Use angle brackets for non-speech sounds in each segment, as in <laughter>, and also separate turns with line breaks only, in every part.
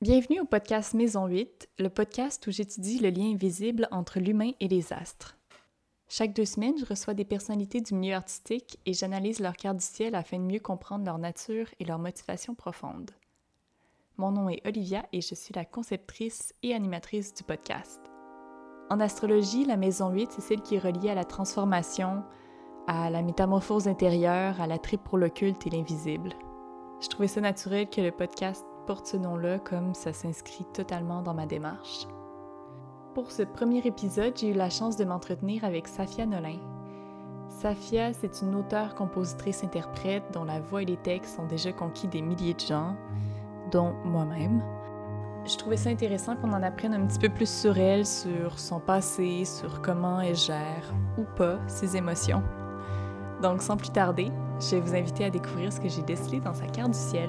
Bienvenue au podcast Maison 8, le podcast où j'étudie le lien invisible entre l'humain et les astres. Chaque deux semaines, je reçois des personnalités du milieu artistique et j'analyse leur carte du ciel afin de mieux comprendre leur nature et leur motivation profonde. Mon nom est Olivia et je suis la conceptrice et animatrice du podcast. En astrologie, la maison 8, c'est celle qui est reliée à la transformation, à la métamorphose intérieure, à la tripe pour l'occulte et l'invisible. Je trouvais ça naturel que le podcast porte ce nom-là comme ça s'inscrit totalement dans ma démarche. Pour ce premier épisode, j'ai eu la chance de m'entretenir avec Safia Nolin. Safia, c'est une auteure, compositrice, interprète dont la voix et les textes ont déjà conquis des milliers de gens, dont moi-même. Je trouvais ça intéressant qu'on en apprenne un petit peu plus sur elle, sur son passé, sur comment elle gère ou pas ses émotions. Donc sans plus tarder, je vais vous inviter à découvrir ce que j'ai décelé dans sa carte du ciel.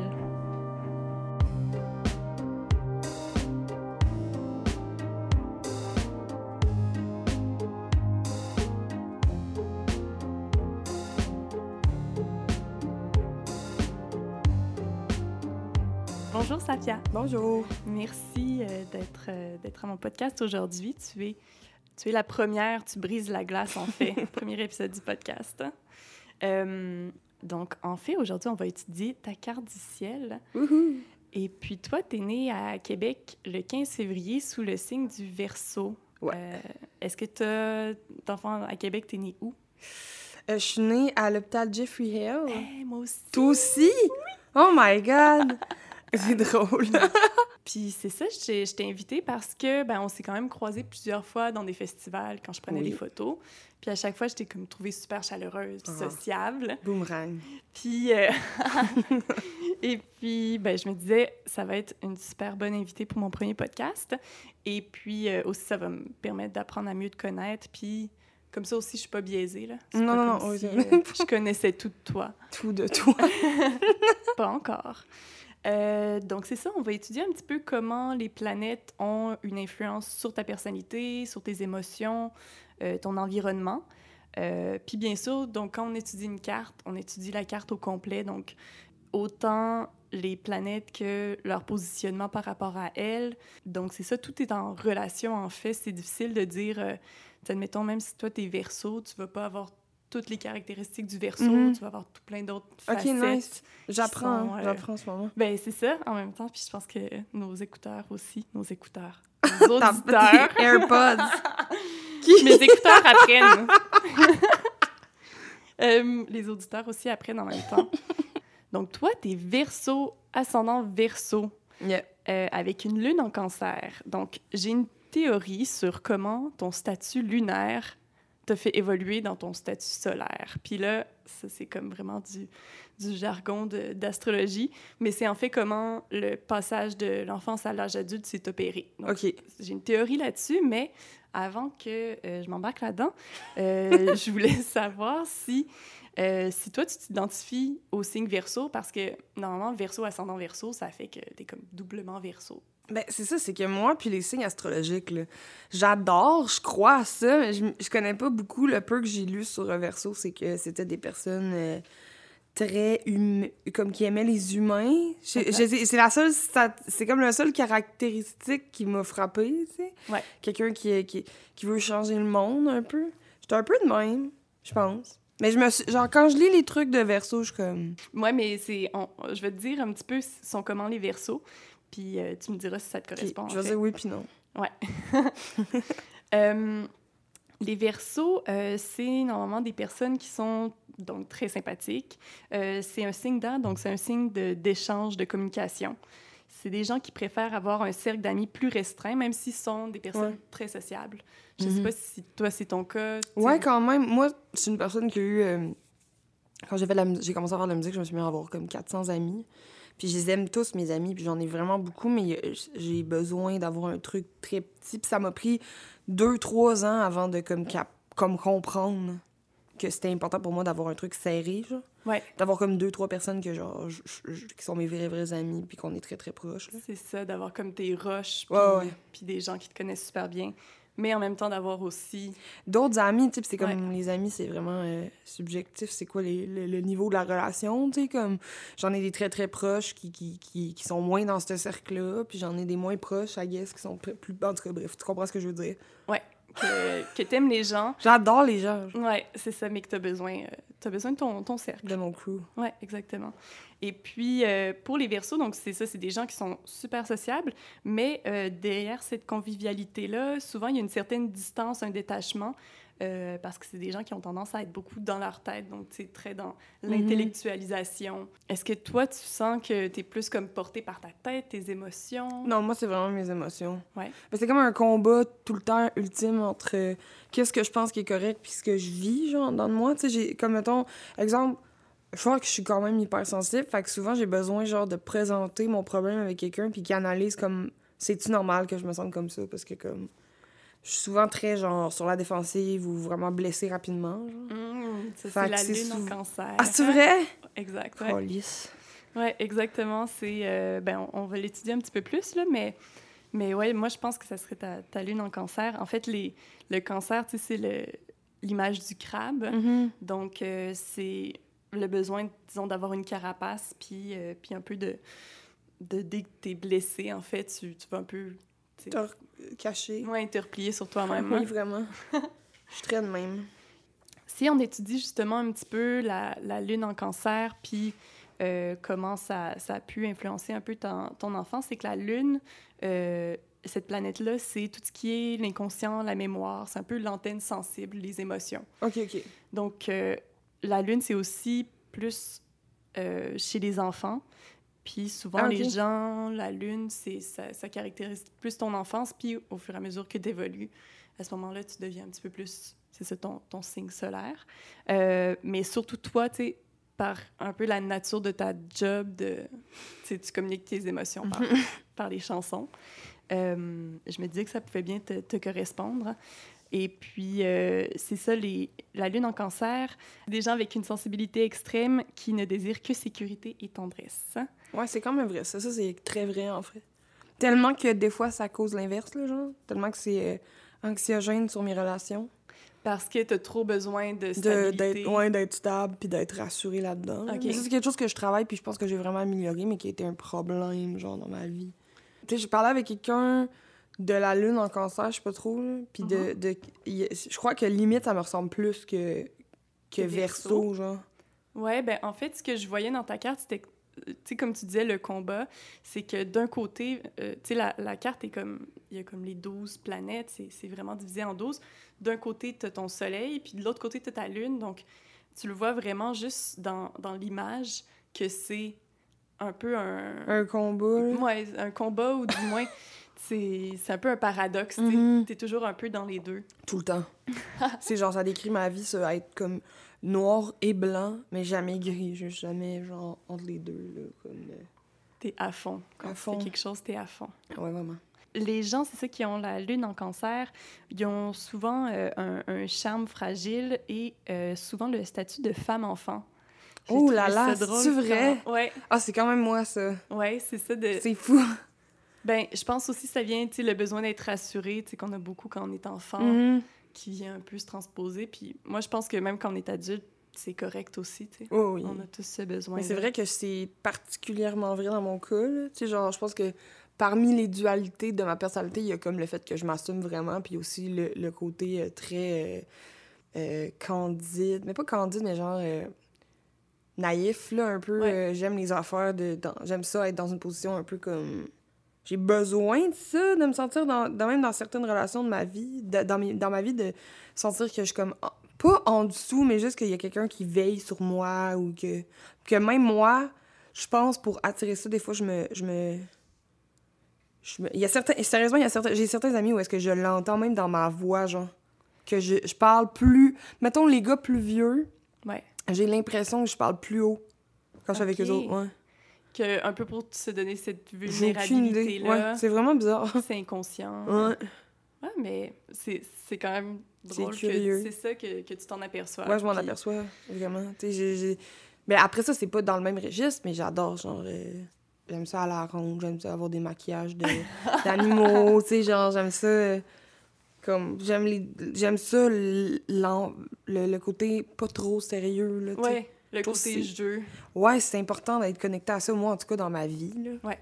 Bonjour. Merci euh, d'être euh, d'être à mon podcast aujourd'hui. Tu es, tu es la première, tu brises la glace en fait. <laughs> Premier épisode du podcast. Euh, donc en fait, aujourd'hui, on va étudier ta carte du ciel.
Wouhou.
Et puis toi, tu es né à Québec le 15 février sous le signe du Verseau.
Ouais.
Est-ce que tu as d'enfants à Québec, tu es né où?
Je suis née à l'hôpital Jeffrey Hill.
Eh, moi aussi.
Toi aussi? Oh my God! <laughs> <laughs> C'est drôle. <laughs>
Puis c'est ça, je t'ai je t'ai invité parce que ben, on s'est quand même croisés plusieurs fois dans des festivals quand je prenais
Oui.
des photos. Puis à chaque fois, je t'ai comme trouvée super chaleureuse, puis
Ah.
sociable.
Boomerang.
Puis euh, <laughs> et puis ben, je me disais ça va être une super bonne invitée pour mon premier podcast. Et puis euh, aussi ça va me permettre d'apprendre à mieux te connaître. Puis comme ça aussi, je suis pas biaisée là.
Non, non, non,
si, euh, je connaissais tout de toi.
Tout de toi.
Pas encore. Euh, donc, c'est ça, on va étudier un petit peu comment les planètes ont une influence sur ta personnalité, sur tes émotions, euh, ton environnement. Euh, Puis, bien sûr, donc, quand on étudie une carte, on étudie la carte au complet. Donc, autant les planètes que leur positionnement par rapport à elles. Donc, c'est ça, tout est en relation, en fait. C'est difficile de dire, admettons, même si toi, t'es verso, tu vas pas avoir toutes les caractéristiques du verso,
Mhm.
tu vas avoir tout plein d'autres
OK,
facettes.
nice. J'apprends,
euh,
j'apprends en ce moment.
Ben, c'est ça, en même temps. Puis je pense que nos écouteurs aussi, nos écouteurs, <laughs> nos auditeurs,
AirPods. <laughs> Qui?
mes écouteurs apprennent. <laughs> Euh, les auditeurs aussi apprennent en même temps. Donc, toi, t'es verso, ascendant verso,
Yeah.
euh, avec une lune en cancer. Donc, j'ai une théorie sur comment ton statut lunaire te fait évoluer dans ton statut solaire. Puis là, ça, c'est comme vraiment du, du jargon d'astrologie, mais c'est en fait comment le passage de l'enfance à l'âge adulte s'est opéré. Donc,
OK.
j'ai une théorie là-dessus, mais avant que euh, je m'embarque là-dedans, euh, <laughs> je voulais savoir si, euh, si toi, tu t'identifies au signe verso, parce que normalement, verso, ascendant verso, ça fait que t'es comme doublement verso.
Ben, c'est ça, c'est que moi, puis les signes astrologiques, j'adore, je crois à ça, mais je, je connais pas beaucoup. Le peu que j'ai lu sur un verso, c'est que c'était des personnes euh, très hum- comme qui aimaient les humains. C'est la seule, c'est comme la seule caractéristique qui m'a frappée, tu sais.
Ouais.
Quelqu'un qui, qui, qui veut changer le monde un peu. J'étais un peu de même, je pense. Mais je me suis, genre, quand je lis les trucs de verso, je suis comme.
Ouais, mais c'est, je vais te dire un petit peu sont comment les versos, puis euh, tu me diras si ça te correspond.
je vais dire oui puis non. <laughs>
Euh, les versos, euh, c'est normalement des personnes qui sont donc très sympathiques. C'est un signe d'air, donc c'est un signe d'échange, de, communication. C'est des gens qui préfèrent avoir un cercle d'amis plus restreint, même s'ils sont des personnes
Ouais.
très sociables. Je sais
Mhm.
pas si toi, c'est ton cas. tu sais.
Ouais, quand même. Moi, je suis une personne qui a eu. quand j'ai commencé à faire de la musique, je me suis mis à avoir comme 400 amis. Puis je les aime tous, mes amis, puis j'en ai vraiment beaucoup, mais euh, j'ai besoin d'avoir un truc très petit. Puis ça m'a pris deux, trois ans avant de comme, cap- comme comprendre que c'était important pour moi d'avoir un truc serré, genre.
Ouais.
D'avoir comme deux, trois personnes que, genre, je- je- qui sont mes vrais, vrais amis, puis qu'on est très, très proches.
C'est ça, d'avoir comme tes roches, puis
Ouais, ouais.
puis des gens qui te connaissent super bien. Mais en même temps d'avoir aussi...
D'autres amis, tu sais, puis c'est comme
Ouais.
les amis, c'est vraiment euh, subjectif. C'est quoi les- le, le niveau de la relation, tu sais, comme j'en ai des très très proches qui, qui, qui, qui sont moins dans ce cercle-là, puis j'en ai des moins proches, I guess, qui sont plus. En tout cas, bref, tu comprends ce que je veux dire?
Que, que t'aimes les gens.
J'adore les gens
Ouais, c'est ça, mais que t'as besoin, euh, t'as besoin de ton, ton cercle.
de mon crew.
Ouais, exactement. Et puis, euh, pour les Verseaux, donc c'est ça, c'est des gens qui sont super sociables, mais euh, derrière cette convivialité-là, souvent, il y a une certaine distance, un détachement, euh, parce que c'est des gens qui ont tendance à être beaucoup dans leur tête, donc c'est très dans l'intellectualisation. Est-ce que toi, tu sens que tu es plus comme porté par ta tête, tes émotions?
Non, moi, c'est vraiment mes émotions.
Ouais.
C'est comme un combat tout le temps ultime entre euh, qu'est-ce que je pense qui est correct puis ce que je vis, genre, dans moi. Tu sais, j'ai, comme, mettons, exemple, je crois que je suis quand même hypersensible, fait que souvent, j'ai besoin, genre, de présenter mon problème avec quelqu'un puis qui analyse comme, c'est-tu normal que je me sente comme ça? Parce que, comme, je suis souvent très, genre, sur la défensive ou vraiment blessée rapidement.
Mmh, c'est la lune en cancer.
Ah, c'est vrai? <laughs>
Exact, ouais.
Oh, lisse.
Oui, exactement. C'est, euh, ben, on, on va l'étudier un petit peu plus, là, mais, mais ouais, moi, je pense que ça serait ta, ta lune en cancer. En fait, les, le cancer, tu sais, c'est le- l'image du crabe.
Mhm.
Donc, euh, c'est le besoin, disons, d'avoir une carapace, puis, euh, puis un peu de, de... Dès que t'es blessé, en fait, tu, tu vas un peu...
caché.
Ouais, te replier sur toi-même. <laughs>
Oui,
hein.
vraiment. <laughs> Je suis très de même.
Si on étudie justement un petit peu la, la lune en cancer, puis euh, comment ça, ça a pu influencer un peu ton, ton enfance, c'est que la lune, euh, cette planète-là, c'est tout ce qui est l'inconscient, la mémoire, c'est un peu l'antenne sensible, les émotions.
OK, OK.
Donc, euh, la lune, c'est aussi plus chez les enfants. Puis souvent,
Ah,
les gens, la lune, c'est ça, ça caractérise plus ton enfance. Puis au fur et à mesure que tu évolues, à ce moment-là, tu deviens un petit peu plus, c'est ça, ton, ton signe solaire. Euh, mais surtout toi, tu par un peu la nature de ta job, de, tu communiques tes émotions par, par les chansons. Euh, je me disais que ça pouvait bien te, te correspondre. Et puis, euh, c'est ça, les, la lune en cancer, des gens avec une sensibilité extrême qui ne désirent que sécurité et tendresse.
Ouais, c'est quand même vrai. Ça, ça c'est très vrai, en fait. Tellement que des fois, ça cause l'inverse, là, genre. Tellement que c'est euh, anxiogène sur mes relations.
Parce que tu as trop besoin de
De-
stabilité.
D'être ouais, d'être stable puis d'être rassurée là-dedans. là.
Ok.
Mais ça, c'est quelque chose que je travaille puis je pense que j'ai vraiment amélioré, mais qui a été un problème, genre, dans ma vie. Tu sais, j'ai parlé avec quelqu'un de la lune en cancer, je sais pas trop. Puis de,
Mhm.
de... Je crois que limite, ça me ressemble plus que, que
Verseau.
verso, genre.
Ouais, ben en fait, ce que je voyais dans ta carte, c'était, euh, tu sais, comme tu disais, le combat, c'est que d'un côté, euh, tu sais, la, la carte est comme, il y a comme les 12 planètes, c'est, vraiment divisé en 12. D'un côté, tu as ton soleil, puis de l'autre côté, tu as ta lune. Donc, tu le vois vraiment juste dans, dans l'image que c'est un peu un...
Un combat.
Ouais, un combat, ou du moins, <laughs> c'est, c'est un peu un paradoxe, tu
Mhm.
es toujours un peu dans les deux.
Tout le temps. <laughs> c'est genre, ça décrit ma vie, ça, être comme noir et blanc, mais jamais gris. Juste jamais, genre, entre les deux, là. Comme, euh,
T'es à fond. Quand
À fond.
quelque chose, t'es à fond.
Ouais, vraiment.
les gens, c'est ça, qui ont la lune en cancer, ils ont souvent euh, un, un charme fragile et euh, souvent le statut de femme-enfant.
Oh là là, c'est-tu vrai?
quand- Ouais,
Ah, c'est quand même moi, ça.
ouais, c'est ça. De...
C'est fou.
Ben, je pense aussi que ça vient, tu sais, le besoin d'être rassuré, tu sais, qu'on a beaucoup quand on est enfant,
Mhm.
qui vient un peu se transposer. Puis moi, je pense que même quand on est adulte, c'est correct aussi, tu sais.
Oh oui.
On a tous ce besoin.
Mais c'est vrai que c'est particulièrement vrai dans mon cas. Tu sais, genre, je pense que parmi les dualités de ma personnalité, il y a comme le fait que je m'assume vraiment, puis aussi le, le côté euh, très euh, euh, candide. Mais pas candide, mais genre naïf, là, un peu.
Ouais.
j'aime les affaires, de, j'aime ça être dans une position un peu comme... J'ai besoin de ça, de me sentir dans, dans- même dans certaines relations de ma vie, de- dans, mes- dans ma vie, de sentir que je suis comme... Pas en dessous, mais juste qu'il y a quelqu'un qui veille sur moi ou que... Que même moi, je pense, pour attirer ça, des fois, je me... Je me... je me- Il y a certains... Sérieusement, il y a certains... J'ai certains amis où est-ce que je l'entends même dans ma voix, genre. Que je, je parle plus... Mettons, les gars plus vieux,
Ouais.
j'ai l'impression que je parle plus haut quand je suis avec eux autres. Ouais.
Que, un peu pour se donner cette
idée.
vulnérabilité-là,
Ouais, c'est vraiment bizarre. <laughs>
c'est inconscient.
Ouais.
Ouais, mais c'est c'est quand même drôle que c'est ça que, que tu t'en aperçois.
Ouais, je m'en
puis-
aperçois, vraiment. Tu sais, Mais après ça, c'est pas dans le même registre, mais j'adore, genre... euh, J'aime ça à la ronde, j'aime ça avoir des maquillages de- <laughs> d'animaux, tu sais, genre, j'aime ça... euh, Comme, j'aime les... j'aime ça, le, le, le côté pas trop sérieux, là, tu sais.
Ouais, le côté jeu.
Ouais, c'est important d'être connecté à ça, moi, en tout cas, dans ma vie, là.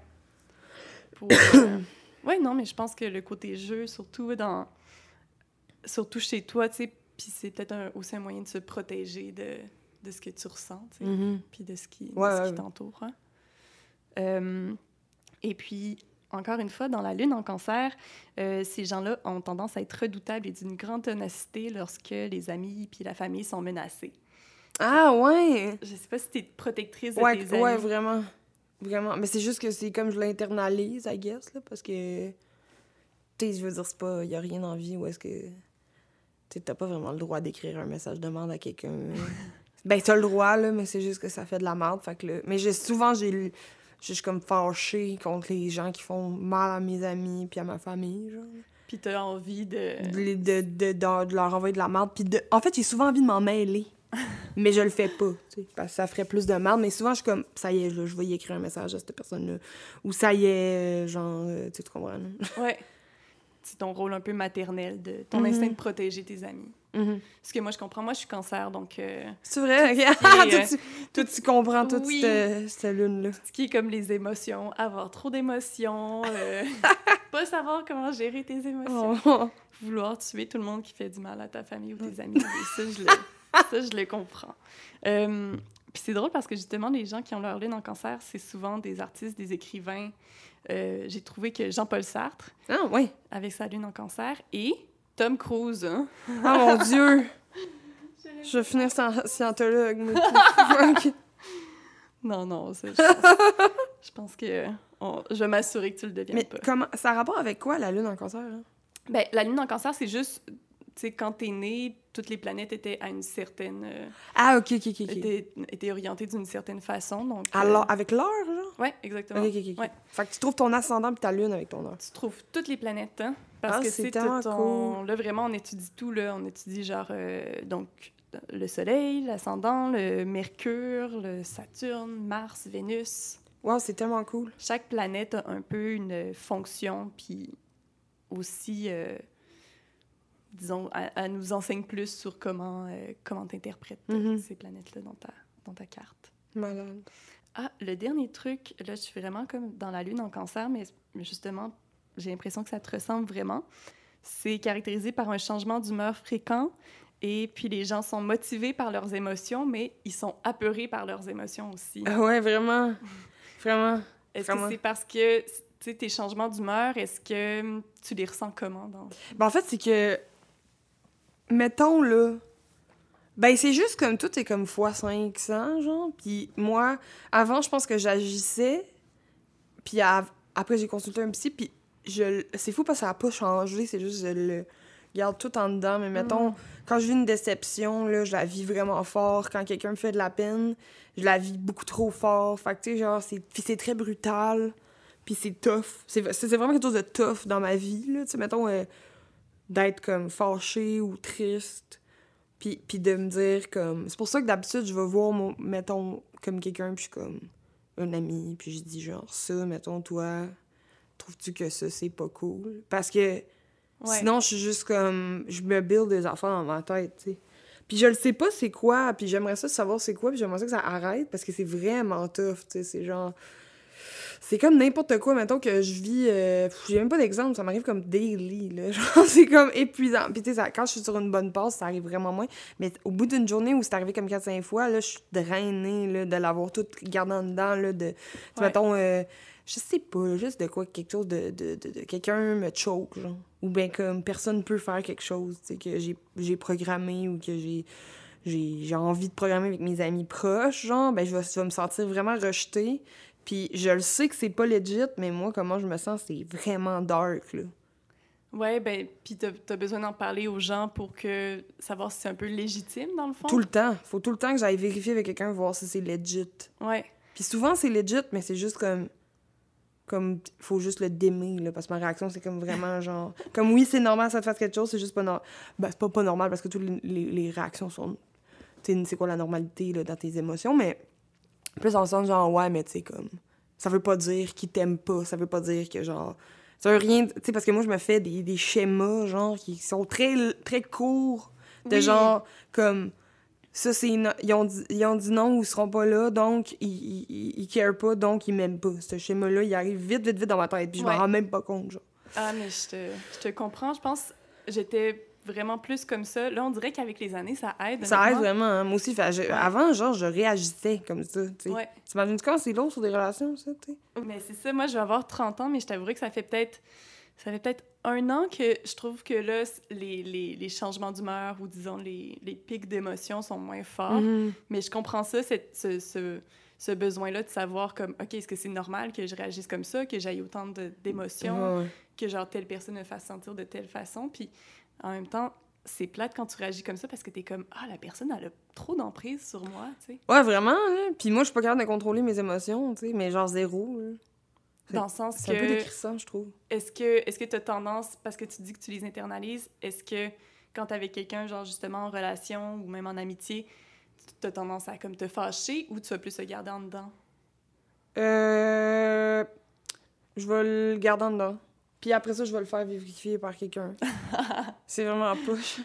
Pour, euh, <coughs> ouais, non, mais je pense que le côté jeu, surtout dans. Surtout chez toi, tu sais, puis c'est peut-être un- aussi un moyen de se protéger de, de ce que tu ressens, tu sais,
Mhm.
puis de ce qui, de
Ouais,
ce
ouais,
qui
ouais.
t'entoure. hein. Euh, et puis, encore une fois, dans la lune en cancer, euh, ces gens-là ont tendance à être redoutables et d'une grande ténacité lorsque les amis puis la famille sont menacés.
Ah, ouais!
Je sais pas si tu es protectrice de
Ouais,
tes amis.
ouais, vraiment. Vraiment. Mais c'est juste que c'est comme je l'internalise, I guess, là, parce que. Tu je veux dire, c'est pas. Y a rien en vie où est-ce que. Tu t'as pas vraiment le droit d'écrire un message de merde à quelqu'un. <laughs> ben, t'as le droit, là, mais c'est juste que ça fait de la merde. Fait que là. Mais j'ai souvent, j'ai. Je suis comme fâchée contre les gens qui font mal à mes amis puis à ma famille, genre.
Puis tu as envie de...
De, les- de, de, de- de leur envoyer de la merde. Puis de... En fait, j'ai souvent envie de m'en mêler. Mais je le fais pas, tu sais, parce que ça ferait plus de mal. Mais souvent, je suis comme, ça y est, là, je vais y écrire un message à cette personne-là. Ou ça y est, euh, genre, euh, tu comprends, là? <laughs>
Ouais. C'est ton rôle un peu maternel, de ton
Mhm.
instinct de protéger tes amis. Ce que moi, je comprends. Moi, je suis cancer, donc euh,
C'est vrai?
est,
toi,
euh,
tu, comprends toute
Oui.
cette, cette lune-là.
ce qui est comme les émotions, avoir trop d'émotions, euh, <laughs> pas savoir comment gérer tes émotions,
Oh.
vouloir tuer tout le monde qui fait du mal à ta famille ou tes amis. Ça, je le, ça, je le comprends. Euh, Puis c'est drôle parce que justement, les gens qui ont leur lune en cancer, c'est souvent des artistes, des écrivains. Euh, J'ai trouvé que Jean-Paul Sartre,
Ah, oui.
avec sa lune en cancer, et Tom Cruise, hein,
Ah, mon <laughs> Dieu! Je vais finir scien- scientologue. <laughs>
Non, non, je, pense, je pense que on- je vais m'assurer que tu le deviennes
Mais
pas.
comment... Ça a rapport avec quoi, la lune en cancer? hein?
Ben, la lune en cancer, c'est juste, sais, quand t'es né, toutes les planètes étaient à une certaine... euh,
Ah, ok, ok, ok. ok.
étaient, étaient orientées d'une certaine façon, donc... euh,
avec l'heure, genre?
Ouais, exactement.
Ok, ok, ok.
Ouais.
Fait que tu trouves ton ascendant puis ta lune avec ton heure.
Tu trouves toutes les planètes, hein, parce
Ah,
que
c'est
tout ton... Là, vraiment, on étudie tout, là. On étudie, genre, euh, donc, le Soleil, l'ascendant, le Mercure, le Saturne, Mars, Vénus...
Wow, c'est tellement cool.
chaque planète a un peu une fonction, puis aussi, euh, disons, elle, elle nous enseigne plus sur comment euh, comment t'interprètes
Mhm.
ces planètes-là dans ta, dans ta carte.
Malade.
Ah, le dernier truc, là, je suis vraiment comme dans la lune en cancer, mais justement, j'ai l'impression que ça te ressemble vraiment. C'est caractérisé par un changement d'humeur fréquent, et puis les gens sont motivés par leurs émotions, mais ils sont apeurés par leurs émotions aussi.
Ah ouais, vraiment. <laughs> Vraiment.
Est-ce que c'est parce que, tes changements d'humeur, est-ce que tu les ressens comment dans...
Ben, en fait, c'est que. Mettons, là. Ben, c'est juste comme tout est comme x 500, genre. Puis moi, avant, je pense que j'agissais. Puis après, j'ai consulté un psy. Puis je... c'est fou parce que ça n'a pas changé. C'est juste que je le garde tout en dedans. Mais mettons, quand je vis une déception, là, je la vis vraiment fort. Quand quelqu'un me fait de la peine, je la vis beaucoup trop fort. Fait que, tu sais, genre, c'est puis c'est très brutal. Puis c'est tough. C'est c'est vraiment quelque chose de tough dans ma vie, là. Tu sais, mettons, euh, d'être comme fâché ou triste. Puis, puis de me dire comme... C'est pour ça que d'habitude, je vais voir, mon, mettons, comme quelqu'un, puis je suis comme un ami, puis je dis genre, ça, mettons, toi, trouves-tu que ça, c'est pas cool? Parce que
Ouais.
Sinon, je suis juste comme. Je me build des affaires dans ma tête, tu sais. Puis je le sais pas c'est quoi, puis j'aimerais ça savoir c'est quoi, puis j'aimerais ça que ça arrête parce que c'est vraiment tough, tu sais. C'est genre. C'est comme n'importe quoi, mettons que je vis. euh, J'ai même pas d'exemple, ça m'arrive comme daily, là. <laughs> Genre, c'est comme épuisant. Puis tu sais, quand je suis sur une bonne passe, ça arrive vraiment moins. Mais au bout d'une journée où c'est arrivé comme 4-5 fois, là, je suis drainée, là, de l'avoir tout gardé en dedans, là, de.
Ouais.
mettons. euh, je sais pas, juste de quoi, quelque chose de. de, de, de- quelqu'un me choke, genre. Ou bien comme personne peut faire quelque chose, tu sais, que j'ai- j'ai programmé ou que j'ai j'ai j'ai envie de programmer avec mes amis proches, genre, ben je vais, je vais me sentir vraiment rejetée. Puis je le sais que c'est pas legit, mais moi, comment je me sens, c'est vraiment dark, là.
Ouais, ben, puis t'as as besoin d'en parler aux gens pour que savoir si c'est un peu légitime, dans le fond?
Tout le temps. Faut tout le temps que j'aille vérifier avec quelqu'un, voir si c'est legit.
Ouais.
Puis souvent, c'est legit, mais c'est juste comme... Comme, faut juste le démer, là, parce que ma réaction, c'est comme vraiment <laughs> genre... Comme, oui, c'est normal, ça te fasse quelque chose, c'est juste pas normal. Ben, c'est pas pas normal, parce que toutes les, les, les réactions sont... Tu sais, c'est quoi la normalité, là, dans tes émotions, mais... Plus dans le sens, genre, ouais, mais tu sais, comme... Ça veut pas dire qu'il t'aime pas, ça veut pas dire que, genre... Ça veut rien. Tu sais, parce que moi, je me fais des, des schémas, genre, qui sont très, très courts. De
Oui.
genre, comme. Ça, c'est. no- Ils, ont dit, ils ont dit non ou ils seront pas là, donc ils, ils, ils, carent pas, donc ils m'aiment pas. Ce schéma-là, il arrive vite, vite, vite dans ma tête, puis je
Ouais.
m'en rends même pas compte, genre.
Ah, mais je te, je te comprends. Je pense j'étais vraiment plus comme ça. Là, on dirait qu'avec les années, ça aide.
Ça aide vraiment. hein. Moi aussi, fait, je- avant, genre, je réagissais comme ça, tu sais.
Ouais.
T'imagines quand c'est lourd sur des relations, ça, tu?
Mais c'est ça, moi, je vais avoir 30 ans, mais je t'avouerai que ça fait peut-être ça fait peut-être un an que je trouve que là, les, les, les changements d'humeur ou disons les, les pics d'émotions sont moins forts.
Mhm.
Mais je comprends ça, cette- ce, ce, ce besoin-là de savoir comme, OK, est-ce que c'est normal que je réagisse comme ça, que j'aille autant d'émotions, que genre telle personne me fasse sentir de telle façon? Puis en même temps, c'est plate quand tu réagis comme ça parce que t'es comme, ah, la personne, elle a trop d'emprise sur moi, tu sais.
Ouais, vraiment, là. Puis moi, je suis pas capable de contrôler mes émotions, tu sais, mais genre zéro,
Dans le sens
C'est un peu
que,
décrissant, je trouve.
est-ce que est-ce que tu as tendance, parce que tu dis que tu les internalises, est-ce que quand t'es avec quelqu'un, genre justement en relation ou même en amitié, tu as tendance à comme te fâcher ou tu vas plus se garder en dedans?
Euh... Je vais le garder en dedans. Puis après ça, je vais le faire vérifier par quelqu'un. <laughs> c'est vraiment push.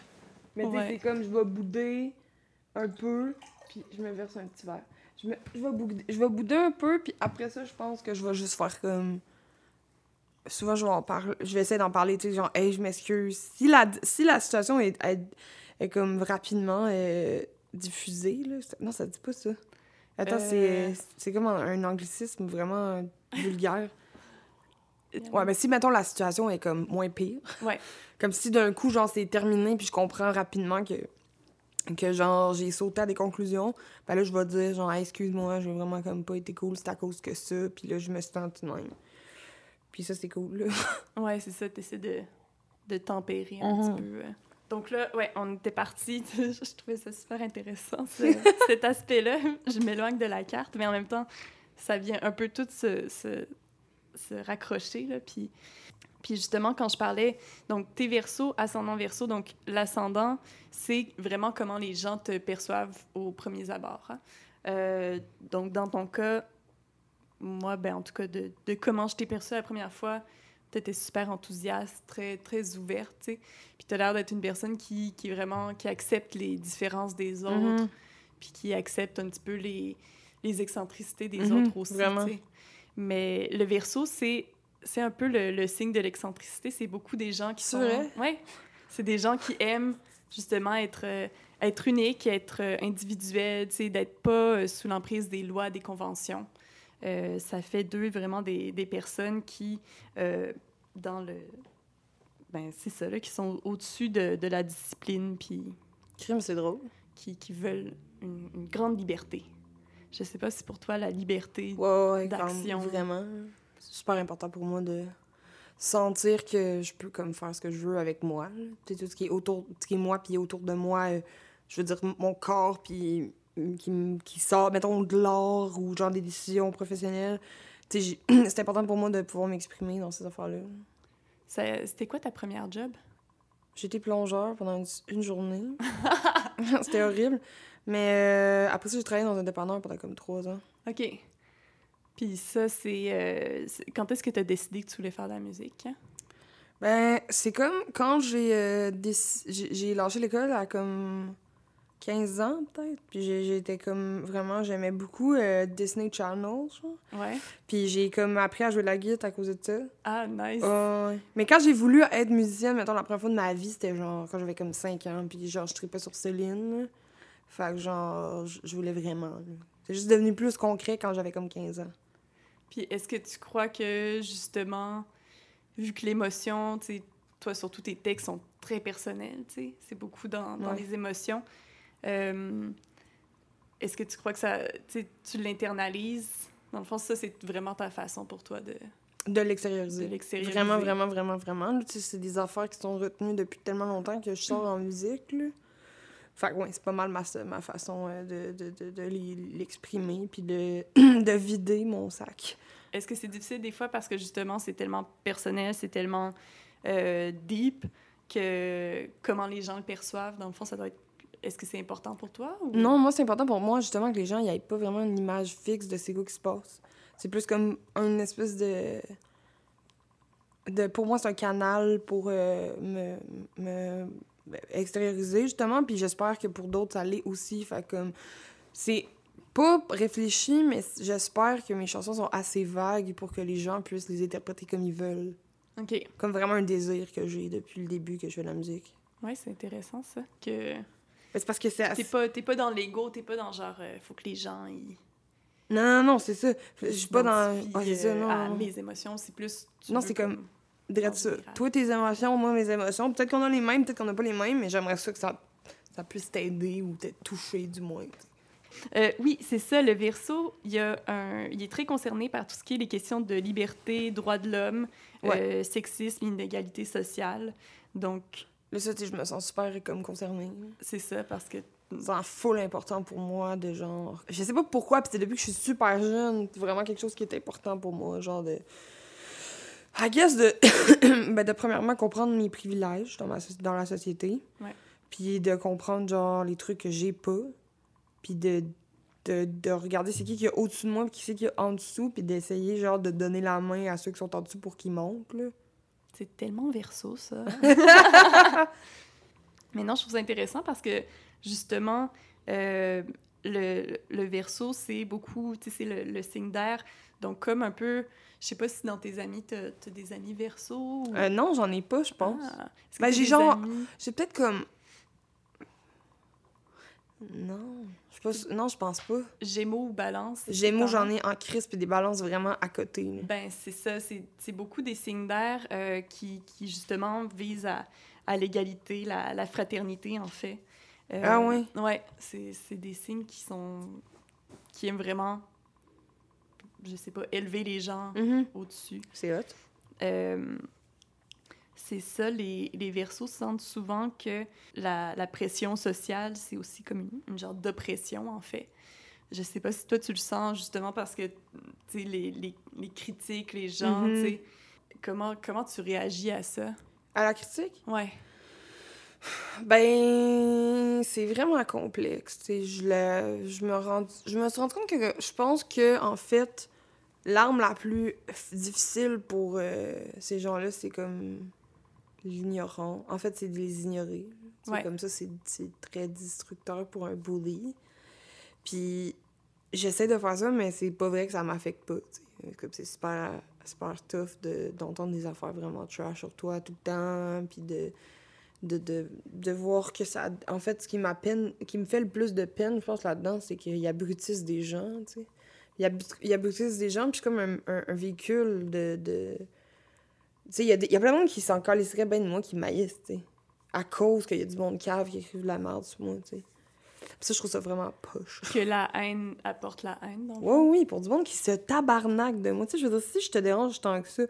Mais tu sais,
Ouais.
c'est comme je vais bouder un peu, puis je me verse un petit verre. Je, me- je, vais bouder, je vais bouder un peu, puis après ça, je pense que je vais juste faire comme. Souvent, je vais, en parler, je vais essayer d'en parler, tu sais, genre, hey, je m'excuse. Si la, si la situation est, est, est comme rapidement euh, diffusée, là. ça- Non, ça dit pas ça. Attends,
Euh.
c'est c'est comme un, un anglicisme vraiment vulgaire. Ouais, mais si, mettons, la situation est comme moins pire.
Ouais. <laughs>
Comme si d'un coup, genre, c'est terminé, puis je comprends rapidement que, que genre, j'ai sauté à des conclusions. Ben là, je vais dire, genre, Hey, excuse-moi, j'ai vraiment comme pas été cool, c'est à cause que ça, puis là, je me suis sentie de même. Puis ça, c'est cool, là. <laughs>
Ouais, c'est ça, t'essaies de, de tempérer un
Mhm.
petit peu. euh. Donc là, ouais, on était parti. <laughs> je trouvais ça super intéressant, ce- cet aspect-là. Je m'éloigne de la carte, mais en même temps, ça vient un peu tout se, se, se raccrocher. Là, puis, puis justement, quand je parlais, donc t'es verso, ascendant verso, donc l'ascendant, c'est vraiment comment les gens te perçoivent aux premiers abords. hein. Euh, donc dans ton cas, moi, ben, en tout cas, de, de comment je t'ai perçu la première fois, tu étais super enthousiaste, très, très ouverte, tu sais. Puis tu as l'air d'être une personne qui, qui vraiment qui accepte les différences des autres,
Mhm.
puis qui accepte un petit peu les, les excentricités des
Mhm,
autres aussi,
vraiment.
tu sais. Mais le verso, c'est c'est un peu le, le signe de l'excentricité. C'est beaucoup des gens qui
C'est
sont...
vrai?
Ouais. C'est des gens qui aiment justement être, euh, être unique, être euh, individuel, tu sais, d'être pas euh, sous l'emprise des lois, des conventions. Euh, ça fait d'eux vraiment des, des personnes qui, dans le... Ben, c'est ça, là, qui sont au-dessus de, de la discipline, puis
Crime, c'est drôle.
qui, qui veulent une, une grande liberté. Je sais pas si pour toi, la liberté...
Ouais, ouais,
D'action.
vraiment. C'est super important pour moi de sentir que je peux comme faire ce que je veux avec moi. tout ce qui est autour, ce qui est moi puis autour de moi, euh, je veux dire mon corps puis euh, qui, sort, mettons, de l'art ou genre des décisions professionnelles. <clears throat> C'est important pour moi de pouvoir m'exprimer dans ces affaires-là.
C'était quoi ta première job?
J'étais plongeur pendant une, une journée. <laughs> C'était horrible. Mais euh, après ça, j'ai travaillé dans un dépanneur pendant comme trois ans.
OK. Puis ça, c'est... euh, quand est-ce que tu as décidé que tu voulais faire de la musique? hein?
Ben, c'est comme quand j'ai euh, déc- j'ai lâché l'école à comme 15 ans, peut-être. Puis j'étais comme vraiment, j'aimais beaucoup euh, Disney Channel, genre.
Ouais.
Puis j'ai comme appris à jouer de la guitare à cause de ça.
Ah, nice.
Mais quand j'ai voulu être musicienne, mettons, la première fois de ma vie, c'était genre quand j'avais comme 5 ans. Puis genre, je tripais sur Céline. là. Fait que genre, je voulais vraiment. C'est juste devenu plus concret quand j'avais comme 15 ans.
Puis est-ce que tu crois que, justement, vu que l'émotion, tu sais, toi, surtout tes textes sont très personnels, tu sais, c'est beaucoup dans, dans
Ouais.
les émotions, euh, est-ce que tu crois que ça, tu l'internalises? Dans le fond, ça, c'est vraiment ta façon pour toi de,
De
de
l'extérioriser.
l'extérioriser.
Vraiment, vraiment, vraiment, vraiment. là. Tu sais, c'est des affaires qui sont retenues depuis tellement longtemps que je sors en musique. Là. Fait que, ouais, c'est pas mal ma, ma façon euh, de, de, de, de l'exprimer puis de, <clears throat> de vider mon sac.
Est-ce que c'est difficile des fois parce que, justement, c'est tellement personnel, c'est tellement euh, deep que comment les gens le perçoivent, dans le fond, ça doit être... Est-ce que c'est important pour toi? Ou...
Non, moi, c'est important pour moi, justement, que les gens n'aient pas vraiment une image fixe de c'est quoi qui se passe. C'est plus comme une espèce de. de, pour moi, c'est un canal pour euh, me, me extérioriser, justement. Puis j'espère que pour d'autres, ça l'est aussi. Fait comme. C'est pas réfléchi, mais j'espère que mes chansons sont assez vagues pour que les gens puissent les interpréter comme ils veulent.
OK.
Comme vraiment un désir que j'ai depuis le début que je fais de la musique.
Ouais, c'est intéressant, ça. Que.
C'est parce que c'est
T'es pas, pas dans l'ego, t'es pas dans genre, euh, faut que les gens. Ils...
Non, non, non, c'est ça. Je suis pas dans. ça,
euh,
non.
à mes émotions, c'est plus.
Non, c'est comme- Drette ça.
Admirable.
Toi, tes émotions, moi, mes émotions. Peut-être qu'on a les mêmes, peut-être qu'on n'a pas les mêmes, mais j'aimerais ça que ça, ça puisse t'aider ou te toucher, du moins.
Euh, oui, c'est ça. Le verso, il, y a un... il est très concerné par tout ce qui est les questions de liberté, droits de l'homme, euh, sexisme, inégalité sociale. Donc,
Là, ça, je me sens super comme concernée.
c'est ça parce que.
C'est en full important pour moi, de genre... Je sais pas pourquoi, puis c'est depuis que je suis super jeune, vraiment quelque chose qui est important pour moi, genre de... I guess de... <coughs> ben, de premièrement comprendre mes privilèges dans, ma, so- dans la société. Puis de comprendre, genre, les trucs que j'ai pas. Puis de, de, de regarder c'est qui qui est au-dessus de moi, puis qui c'est qui est en dessous, puis d'essayer, genre, de donner la main à ceux qui sont en dessous pour qu'ils montent, là.
C'est tellement verso, ça. <laughs> Mais non, je trouve ça intéressant parce que, justement, euh, le, le verso, c'est beaucoup, tu sais, c'est le, le signe d'air. Donc, comme un peu, je sais pas si dans tes amis, t'as as des amis verso ou...
Euh, non, j'en ai pas, je pense.
Ah.
Ben, j'ai genre-
amis-
J'ai peut-être comme. Non, je pense, non, je pense pas.
Gémeaux ou balance.
Gémeaux, j'en ai en crisp et des balances vraiment à côté. là.
Ben, c'est ça. C'est beaucoup des signes d'air euh, qui, qui, justement, visent à, à l'égalité, la, la fraternité, en fait. Euh,
Ah ouais?
Ouais, c'est c'est des signes qui sont... qui aiment vraiment, je sais pas, élever les gens
Mhm.
au-dessus.
C'est hot.
Euh, c'est ça, les, les versos sentent souvent que la, la pression sociale, c'est aussi comme une, une genre d'oppression, en fait. Je sais pas si toi, tu le sens, justement, parce que, tu sais, les, les, les critiques, les gens,
Mhm.
tu sais, comment, comment tu réagis à ça?
À la critique?
Ouais.
Ben, c'est vraiment complexe. Je, je, me rends, je me suis rendu compte que je pense que, en fait, l'arme la plus difficile pour euh, ces gens-là, c'est comme l'ignorant. En fait, c'est de les ignorer.
Ouais.
Comme ça, c'est très destructeur pour un bully. Puis, j'essaie de faire ça, mais c'est pas vrai que ça m'affecte pas. Comme c'est super, super tough de- d'entendre des affaires vraiment trash sur toi tout le temps, puis de de, de, de voir que ça... En fait, ce qui, m'a peine, qui me fait le plus de peine, je pense, là-dedans, c'est qu'ils abrutissent des gens, tu sais. Ils abru- ils abrutissent des gens, puis c'est comme un, un, un véhicule de... de... Tu sais, il y, il y a plein de monde qui s'en calisserait bien de moi, qui maïssent, tu sais. À cause qu'il y a du monde cave qui écrivent de la merde sur moi, tu sais. Ça, je trouve ça vraiment poche.
Que la haine apporte la haine, donc.
Ouais, oui, pour du monde qui se tabarnaque de moi. Tu sais, je veux dire, si je te dérange tant que ça,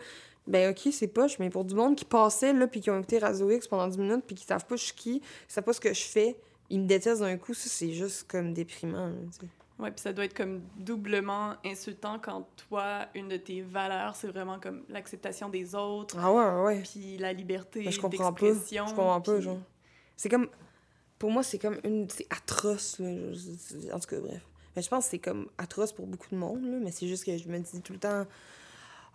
ben ok, c'est poche, mais pour du monde qui passait, là, puis qui ont écouté Radio X pendant 10 minutes, puis qui savent pas je suis qui, qui savent pas ce que je fais, ils me détestent d'un coup, ça, c'est juste comme déprimant, là, tu sais.
Ouais, puis ça doit être comme doublement insultant quand toi, une de tes valeurs, c'est vraiment comme l'acceptation des autres,
Ah ouais, ouais,
puis la liberté
Mais je comprends pas. Je comprends pas,
puis-
genre. C'est comme... Pour moi, c'est comme une... C'est atroce, là. En tout cas, bref. Mais je pense que c'est comme atroce pour beaucoup de monde, là, mais c'est juste que je me dis tout le temps...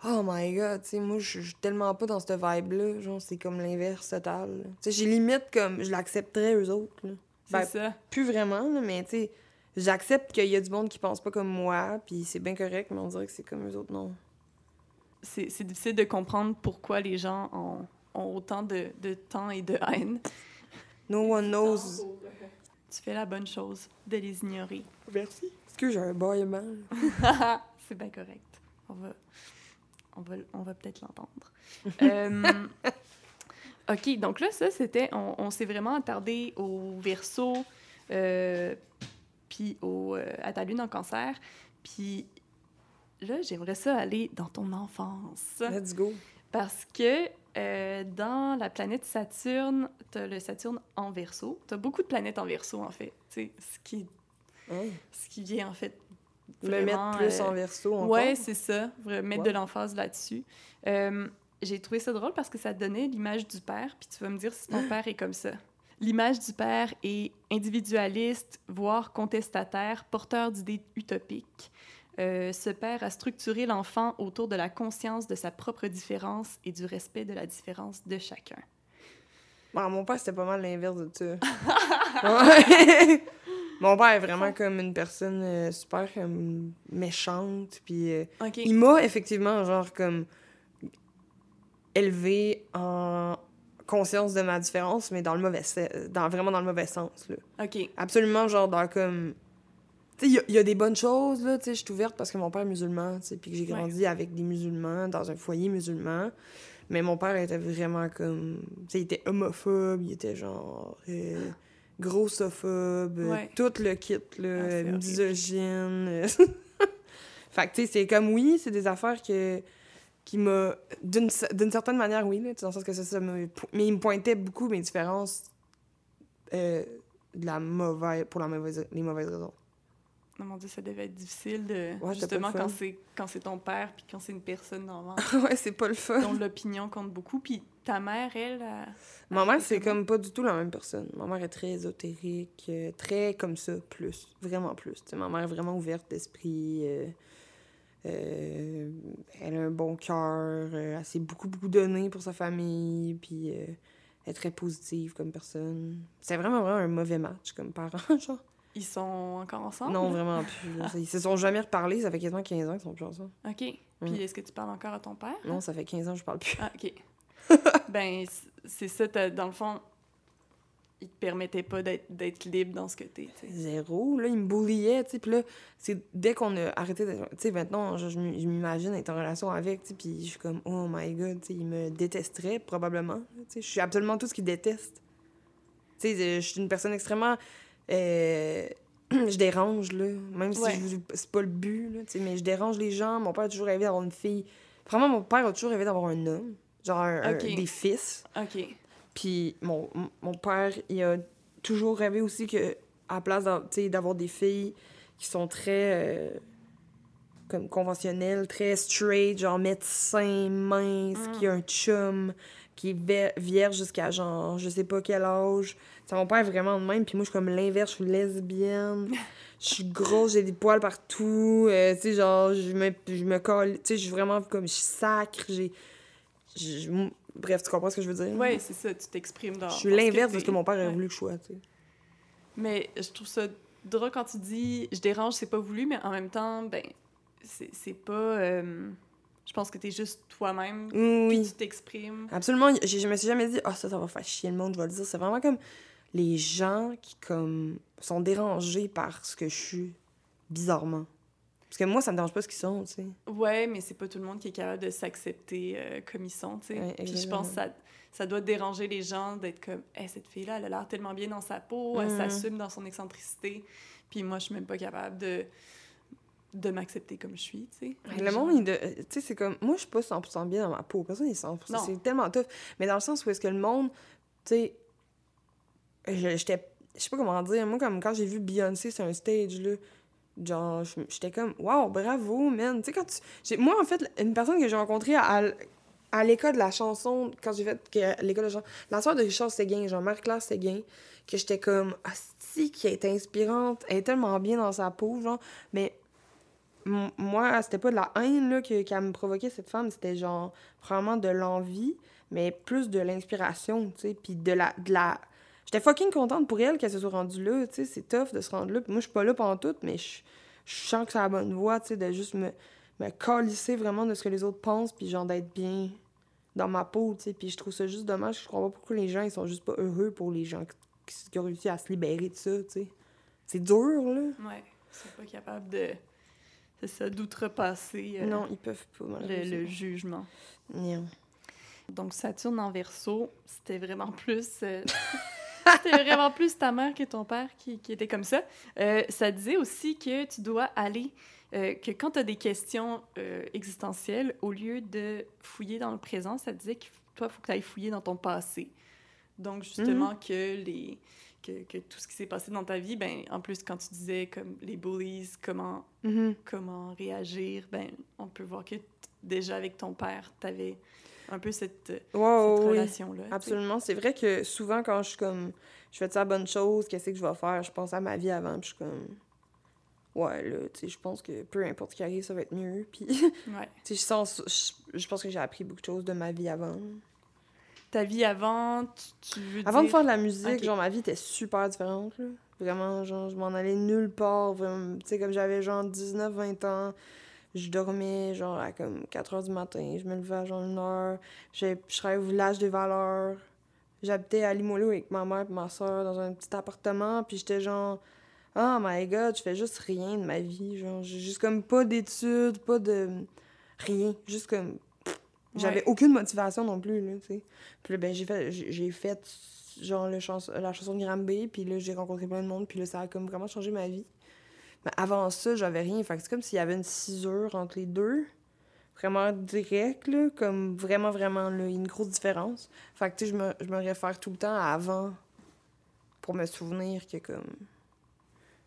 Oh my god, tu sais, moi, je suis tellement pas dans cette vibe-là. Genre, c'est comme l'inverse total. Tu sais, j'ai limite comme... Je l'accepterais, eux autres, là.
C'est
Ben,
ça.
Plus vraiment, là, mais tu sais... J'accepte qu'il y a du monde qui pense pas comme moi, puis c'est bien correct, mais on dirait que c'est comme eux autres, non.
C'est c'est difficile de comprendre pourquoi les gens ont, ont autant de, de temps et de haine.
No one knows.
Tu fais la bonne chose de les ignorer.
Merci. Est-ce que j'ai un bâillement? <laughs>
c'est bien correct. On va, on va, on va peut-être l'entendre. <laughs> Euh, OK, donc là, ça, c'était... On, on s'est vraiment attardé au verso, euh, puis au, euh, à ta lune en cancer. Puis là, j'aimerais ça aller dans ton enfance.
Let's go.
Parce que euh, dans la planète Saturne, tu as le Saturne en verso. Tu as beaucoup de planètes en verso, en fait. Tu sais, ce qui,
Hein?
ce qui vient, en fait,
Me
vraiment,
mettre plus
euh,
en verso encore?
Ouais, c'est ça. Mettre de l'emphase là-dessus. Euh, J'ai trouvé ça drôle parce que ça donnait l'image du père, puis tu vas me dire si ton <gasps> père est comme ça. L'image du père est individualiste, voire contestataire, porteur d'idées utopiques. euh, ce père a structuré l'enfant autour de la conscience de sa propre différence et du respect de la différence de chacun.
Bon, mon père, c'était pas mal l'inverse de ça. <laughs> Mon père est vraiment comme une personne euh, super méchante. Puis euh, il m'a effectivement, genre, comme élevé en conscience de ma différence, mais dans le mauvais dans vraiment dans le mauvais sens. Là.
OK.
Absolument, genre, dans comme. Tu sais, il y a- il y, a des bonnes choses, là. Tu sais, je suis ouverte parce que mon père est musulman, tu sais, puis que j'ai grandi avec des musulmans, dans un foyer musulman. Mais mon père était vraiment comme. Tu sais, il était homophobe, il était genre. euh, grossophobe,
Ouais.
tout le kit,
Ah,
là,
horrible.
misogyne. <laughs> fait que, tu sais, c'est comme oui, c'est des affaires que qui m'a d'une d'une certaine manière oui là, dans le sens que ça, ça me mais il me pointait beaucoup mes différences euh, de la mauvaise pour la mauvaise les mauvaises raisons.
Oh mon Dieu, ça devait être difficile de...
Ouais, c'était
justement, quand c'est quand c'est ton père puis quand c'est une personne normale. <laughs>
Ouais c'est pas le fun.
Dont l'opinion compte beaucoup. Puis ta mère, elle... elle-
ma mère c'est comme pas du tout la même personne. Ma mère est très ésotérique euh, très comme ça plus vraiment plus. Tu sais, ma mère est vraiment ouverte d'esprit euh, euh, elle a un bon cœur euh, elle s'est beaucoup beaucoup donné pour sa famille puis euh, elle est très positive comme personne c'est vraiment vraiment un mauvais match comme parent <laughs> genre
Ils sont encore ensemble?
Non, vraiment plus. là. Ils se sont jamais reparlé, ça fait quasiment 15 ans qu'ils sont plus ensemble.
OK. Puis
Mm.
est-ce que tu parles encore à ton père?
Non, ça fait 15 ans que je parle plus.
Ah, OK. <laughs> ben, c'est ça, dans le fond, il te permettait pas d'être libre dans ce que t'es.
Zéro, là, il me bulliait, tu sais. Puis là, c'est dès qu'on a arrêté de. Tu sais, maintenant, je, je m'imagine être en relation avec, tu puis je suis comme, oh my god, tu sais, il me détesterait probablement. Tu sais, je suis absolument tout ce qu'il déteste. Tu sais, je suis une personne extrêmement. euh, <clears throat> je dérange, là. Même si
Ouais.
je- c'est pas le but, là, tu sais, mais je dérange les gens. Mon père a toujours rêvé d'avoir une fille. Vraiment, mon père a toujours rêvé d'avoir un homme. Genre, un- un-
Ok.
des fils.
OK.
Puis mon, mon père, il a toujours rêvé aussi que, à la place d'avoir des filles qui sont très euh, comme conventionnelles, très straight, genre médecin, mince,
Mm.
qui a un chum, qui est vierge jusqu'à genre je sais pas quel âge. Ça, mon père est vraiment de même, puis moi je suis comme l'inverse, je suis lesbienne. Je suis grosse, j'ai des poils partout, euh, tu sais, genre, je me, je me colle, tu sais, je suis vraiment comme, je sacre, j'ai... Bref, tu comprends ce que je veux dire?
Ouais, c'est ça, tu t'exprimes dans.
Je suis l'inverse de ce que mon père a
Ouais.
voulu que je sois, tu sais.
Mais je trouve ça drôle quand tu dis je dérange, c'est pas voulu, mais en même temps, ben, c'est pas. euh, je pense que t'es juste toi-même, puis
Oui,
tu t'exprimes.
absolument. Je, je me suis jamais dit, ah, ça, ça va faire chier le monde, je vais le dire. C'est vraiment comme les gens qui, comme, sont dérangés par ce que je suis, bizarrement. Parce que moi, ça me dérange pas ce qu'ils sont, tu sais.
Ouais, mais c'est pas tout le monde qui est capable de s'accepter euh, comme ils sont, tu sais.
Ouais,
Puis je pense que ça, ça doit déranger les gens d'être comme hey, cette fille-là, elle a l'air tellement bien dans sa peau, elle
Mhm.
s'assume dans son excentricité. Puis moi, je suis même pas capable de, de m'accepter comme je suis, tu sais.
Le monde, de- tu sais, c'est comme. Moi, je suis pas 100% bien dans ma peau. Personne n'est 100%.
Non.
C'est tellement tough. Mais dans le sens où est-ce que le monde, tu sais. je- J'étais. Je sais pas comment dire. Moi, comme quand j'ai vu Beyoncé sur un stage, là. Genre, j'étais comme, waouh, bravo, man. Tu sais, quand tu. Moi, en fait, une personne que j'ai rencontrée à, à, l'école de la chanson, quand j'ai fait l'école de chanson, la soeur de Richard Séguin, genre Marie-Claire Séguin, que j'étais comme, asti, qui est inspirante, elle est tellement bien dans sa peau, genre. Mais moi, c'était pas de la haine là, que, qu'elle me provoquait, cette femme. C'était genre vraiment de l'envie, mais plus de l'inspiration, tu sais. Puis de la, de la. J'étais fucking contente pour elle qu'elle se soit rendue là, tu sais. C'est tough de se rendre là. Puis moi, je suis pas là pendant tout, mais je, je sens que c'est la bonne voie, tu sais, de juste me, me calisser vraiment de ce que les autres pensent, puis genre d'être bien dans ma peau, tu sais. Puis je trouve ça juste dommage. Je comprends pas pourquoi les gens, ils sont juste pas heureux pour les gens qui, qui ont réussi à se libérer de ça, tu sais. C'est dur, là.
Ouais, ils sont pas capables de. C'est ça, d'outrepasser euh,
Non, ils peuvent pas,
le, jugement.
Non.
Donc Saturne en verso, c'était vraiment plus. euh, <laughs> <laughs> c'était vraiment plus ta mère que ton père qui, qui était comme ça. Euh, ça disait aussi que tu dois aller. euh, que quand tu as des questions euh, existentielles, au lieu de fouiller dans le présent, ça disait que toi, il faut que tu ailles fouiller dans ton passé. Donc, justement, que, les, que, que tout ce qui s'est passé dans ta vie, ben, en plus, quand tu disais comme les bullies, comment
Mhm.
comment réagir, ben, on peut voir que déjà avec ton père, tu avais un peu cette,
oui.
relation-là.
Absolument. C'est vrai que souvent, quand je suis comme. Je fais de la bonne chose, qu'est-ce que je vais faire? Je pense à ma vie avant, puis je suis comme. ouais, là, tu sais, je pense que peu importe ce qui arrive, ça va être mieux. <laughs> Puis,
Ouais.
tu sais, je sens, je, je pense que j'ai appris beaucoup de choses de ma vie avant.
Ta vie avant, tu, tu veux
Avant de faire de la musique, genre, ma vie était super différente, là. Vraiment, genre, je m'en allais nulle part, vraiment. Tu sais, comme j'avais, genre, 19, 20 ans, je dormais, genre, à comme 4 heures du matin, je me levais à, genre, une heure, je, je travaillais au village des valeurs, j'habitais à Limoilou avec ma mère et ma soeur dans un petit appartement, puis j'étais, genre, oh my god, je fais juste rien de ma vie, genre, j'ai juste comme pas d'études, pas de... rien, juste comme... J'avais
Ouais.
aucune motivation non plus, là, tu sais. Puis là, ben, j'ai fait, j'ai fait genre le chans- la chanson de Granby, puis là, j'ai rencontré plein de monde, puis là, ça a comme vraiment changé ma vie. Mais avant ça, j'avais rien. Fait que c'est comme s'il y avait une cisure entre les deux. Vraiment direct, là. Comme vraiment, vraiment, là, une grosse différence. Fait que, tu sais, je me, je me réfère tout le temps à avant pour me souvenir que, comme,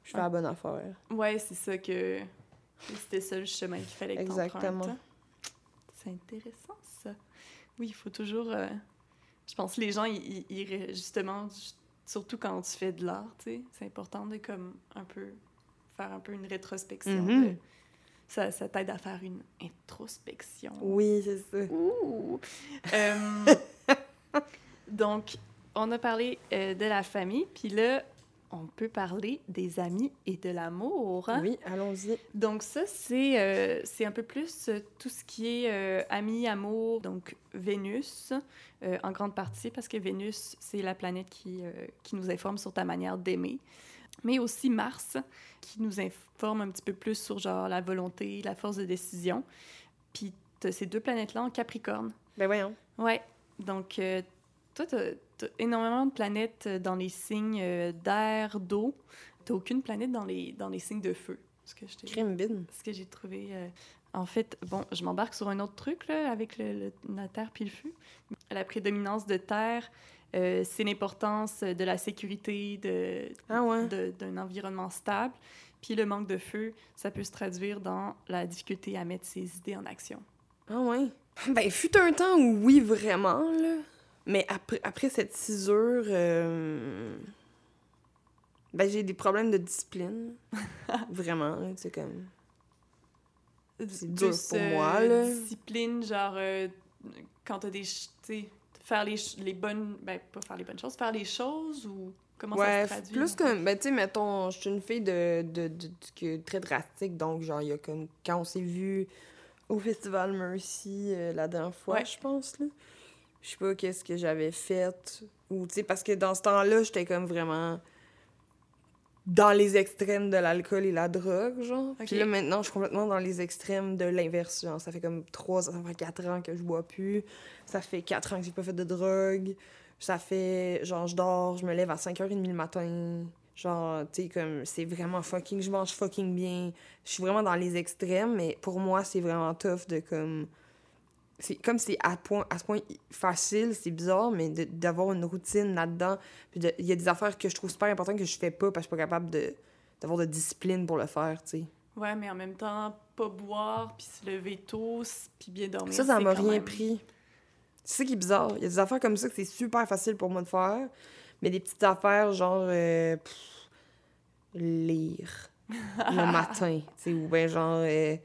je fais la bonne affaire.
Ouais, c'est ça que... C'était ça le chemin qu'il fallait que
Exactement.
C'est intéressant, ça. Oui, il faut toujours... euh, Je pense que les gens, ils, ils- justement, ju- surtout quand tu fais de l'art, tu sais, c'est important de comme un peu faire un peu une rétrospection.
Mhm.
de- Ça, ça t'aide à faire une introspection.
Oui, c'est ça.
Ouh! Euh, <laughs> donc, on a parlé euh, de la famille, puis là, on peut parler des amis et de l'amour. hein?
Oui, allons-y.
Donc ça, c'est euh, un peu plus euh, tout ce qui est euh, amis, amour, donc Vénus, euh, en grande partie, parce que Vénus, c'est la planète qui, qui nous informe sur ta manière d'aimer. Mais aussi Mars, qui nous informe un petit peu plus sur genre la volonté, la force de décision. Puis t'as ces deux planètes-là en Capricorne.
Ben voyons.
Ouais. Donc, euh, toi, t'as as énormément de planètes euh, dans les signes euh, d'air, d'eau. T'as aucune planète dans les, dans les signes de feu. Ce que ce que j'ai trouvé. euh, En fait, bon, je m'embarque sur un autre truc, là, avec le, le- la terre puis le feu. La prédominance de terre, euh, c'est l'importance de la sécurité, de,
Ah ouais.
de- d'un environnement stable. Puis le manque de feu, ça peut se traduire dans la difficulté à mettre ses idées en action.
Ah ouais? <laughs> Ben, fut un temps où oui, vraiment, là. Mais après, après cette cisure, euh, ben, j'ai des problèmes de discipline. <laughs> vraiment, sais, comme... C'est dur pour
euh,
moi, là.
Discipline, genre, euh, quand t'as des... faire les, les bonnes... Ben, pas faire les bonnes choses, faire les choses ou... Comment
ouais,
ça se traduit?
plus comme... Ben, tu sais, mettons, je suis une fille de, de, de, de- que- très drastique, donc, genre, il y a comme... Quand on s'est vu au Festival Mercy euh, la dernière fois,
Ouais.
je pense, là. Je sais pas qu'est-ce que j'avais fait. Ou, tu sais, parce que dans ce temps-là, j'étais comme vraiment dans les extrêmes de l'alcool et la drogue, genre. Puis là, maintenant, je suis complètement dans les extrêmes de l'inverse, genre. Ça fait comme trois, ça fait quatre ans que je bois plus. Ça fait quatre ans que j'ai pas fait de drogue. Ça fait, genre, je dors, je me lève à 5h30 le matin. Genre, tu sais, comme, c'est vraiment fucking, je mange fucking bien. Je suis vraiment dans les extrêmes, mais pour moi, c'est vraiment tough de, comme... C'est comme c'est à, point, à ce point facile, c'est bizarre, mais d'avoir une routine là-dedans. Puis il y a des affaires que je trouve super importantes que je fais pas parce que je suis pas capable de d'avoir de discipline pour le faire, tu sais.
Ouais, mais en même temps, pas boire, puis se lever tôt, puis bien dormir.
Ça, ça m'a rien
même-
pris. C'est ça qui est bizarre. Il y a des affaires comme ça que c'est super facile pour moi de faire, mais des petites affaires genre euh, pff, lire le <laughs> matin, tu sais, ou ben genre euh,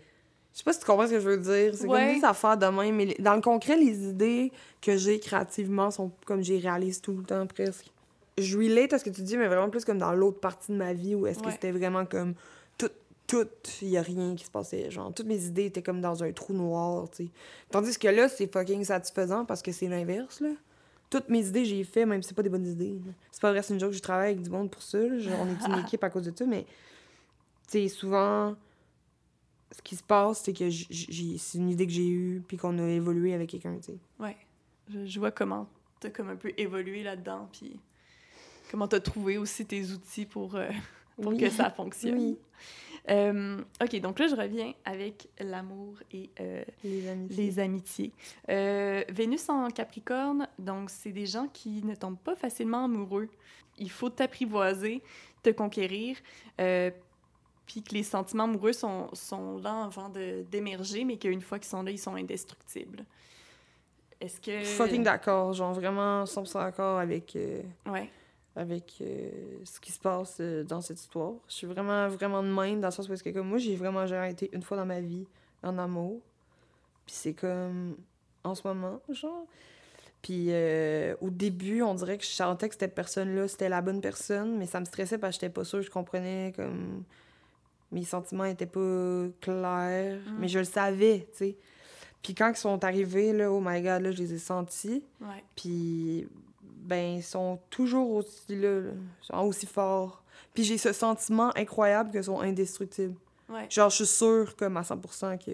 je sais pas si tu comprends ce que je veux dire. C'est
Ouais.
comme des affaires de même, mais dans le concret, les idées que j'ai créativement sont comme j'y réalise tout le temps presque. Je relate à ce que tu dis, mais vraiment plus comme dans l'autre partie de ma vie où est-ce que c'était vraiment comme tout, tout, il y a rien qui se passait. Genre, toutes mes idées étaient comme dans un trou noir, tu sais. Tandis que là, c'est fucking satisfaisant parce que c'est l'inverse, là. Toutes mes idées, j'ai fait, même si c'est pas des bonnes idées. C'est pas vrai, c'est une joke, je travaille avec du monde pour ça. là. On est une <laughs> équipe à cause de ça, mais tu sais, souvent, ce qui se passe, c'est que c'est une idée que j'ai eue, puis qu'on a évolué avec quelqu'un, tu sais.
Ouais. Je, je vois comment t'as comme un peu évolué là-dedans, puis comment t'as trouvé aussi tes outils pour, euh, <laughs> pour
Oui.
que ça fonctionne.
Oui.
Euh, OK, donc là, je reviens avec l'amour et euh,
Les
amitiés. Euh, Vénus en Capricorne, donc c'est des gens qui ne tombent pas facilement amoureux. Il faut t'apprivoiser, te conquérir, puis que les sentiments amoureux sont, sont là avant d'émerger, mais qu'une fois qu'ils sont là, ils sont indestructibles. Est-ce que...
Fucking d'accord, genre vraiment 100% d'accord avec, euh,
Ouais.
avec euh, ce qui se passe euh, dans cette histoire. Je suis vraiment, vraiment de même, dans le sens où, que, comme moi, j'ai vraiment jamais été une fois dans ma vie en amour. Puis c'est comme en ce moment, genre. Puis euh, au début, on dirait que je sentais que cette personne-là, c'était la bonne personne, mais ça me stressait parce que j'étais pas sûre, je comprenais comme. Mes sentiments étaient pas clairs,
Mm.
mais je le savais, tu sais. Puis quand ils sont arrivés, là, oh my god, là, je les ai sentis.
Ouais.
Puis, ben, ils sont toujours aussi là, là. Aussi forts. Puis j'ai ce sentiment incroyable qu'ils sont indestructibles.
Ouais.
Genre, je suis sûre, comme à 100%, que,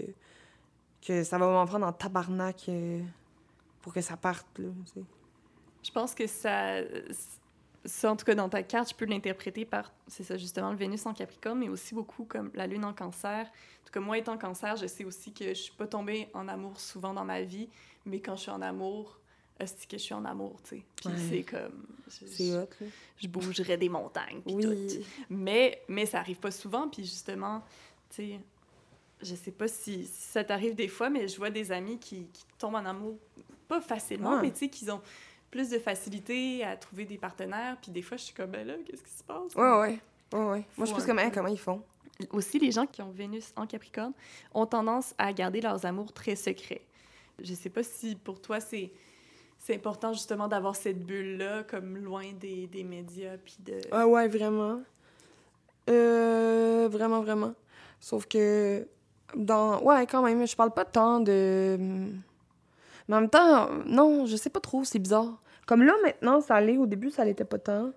que ça va m'en prendre en tabarnak euh, pour que ça parte, là, tu sais.
Je pense que ça, ça, en tout cas dans ta carte, je peux l'interpréter par, c'est ça justement, le Vénus en Capricorne, mais aussi beaucoup comme la Lune en Cancer. En tout cas, moi étant Cancer, je sais aussi que je suis pas tombée en amour souvent dans ma vie, mais quand je suis en amour, c'est que je suis en amour, tu sais. Puis
Ouais.
c'est comme, je,
hot, là.
je bougerais des montagnes, puis tout. Mais, mais ça arrive pas souvent, puis justement, tu sais, je sais pas si, si ça t'arrive des fois, mais je vois des amis qui, qui tombent en amour, pas facilement,
Ouais.
mais tu sais, qu'ils ont plus de facilité à trouver des partenaires, puis des fois, je suis comme, ben là, qu'est-ce qui se passe?
Ouais, ouais. Ouais, ouais. Moi, je
Faut
suis plus
un
comme, hein,
peu.
comment ils font?
Aussi, les gens qui ont Vénus en Capricorne ont tendance à garder leurs amours très secrets. Je sais pas si pour toi, c'est... C'est important justement d'avoir cette bulle-là, comme loin des, des médias, puis de...
Ah ouais, vraiment. Euh, vraiment, vraiment. Sauf que dans... Ouais, quand même, je parle pas tant de... Mais en même temps, non, je sais pas trop, c'est bizarre. Comme là, maintenant, ça allait. Au début, ça l'était pas tant.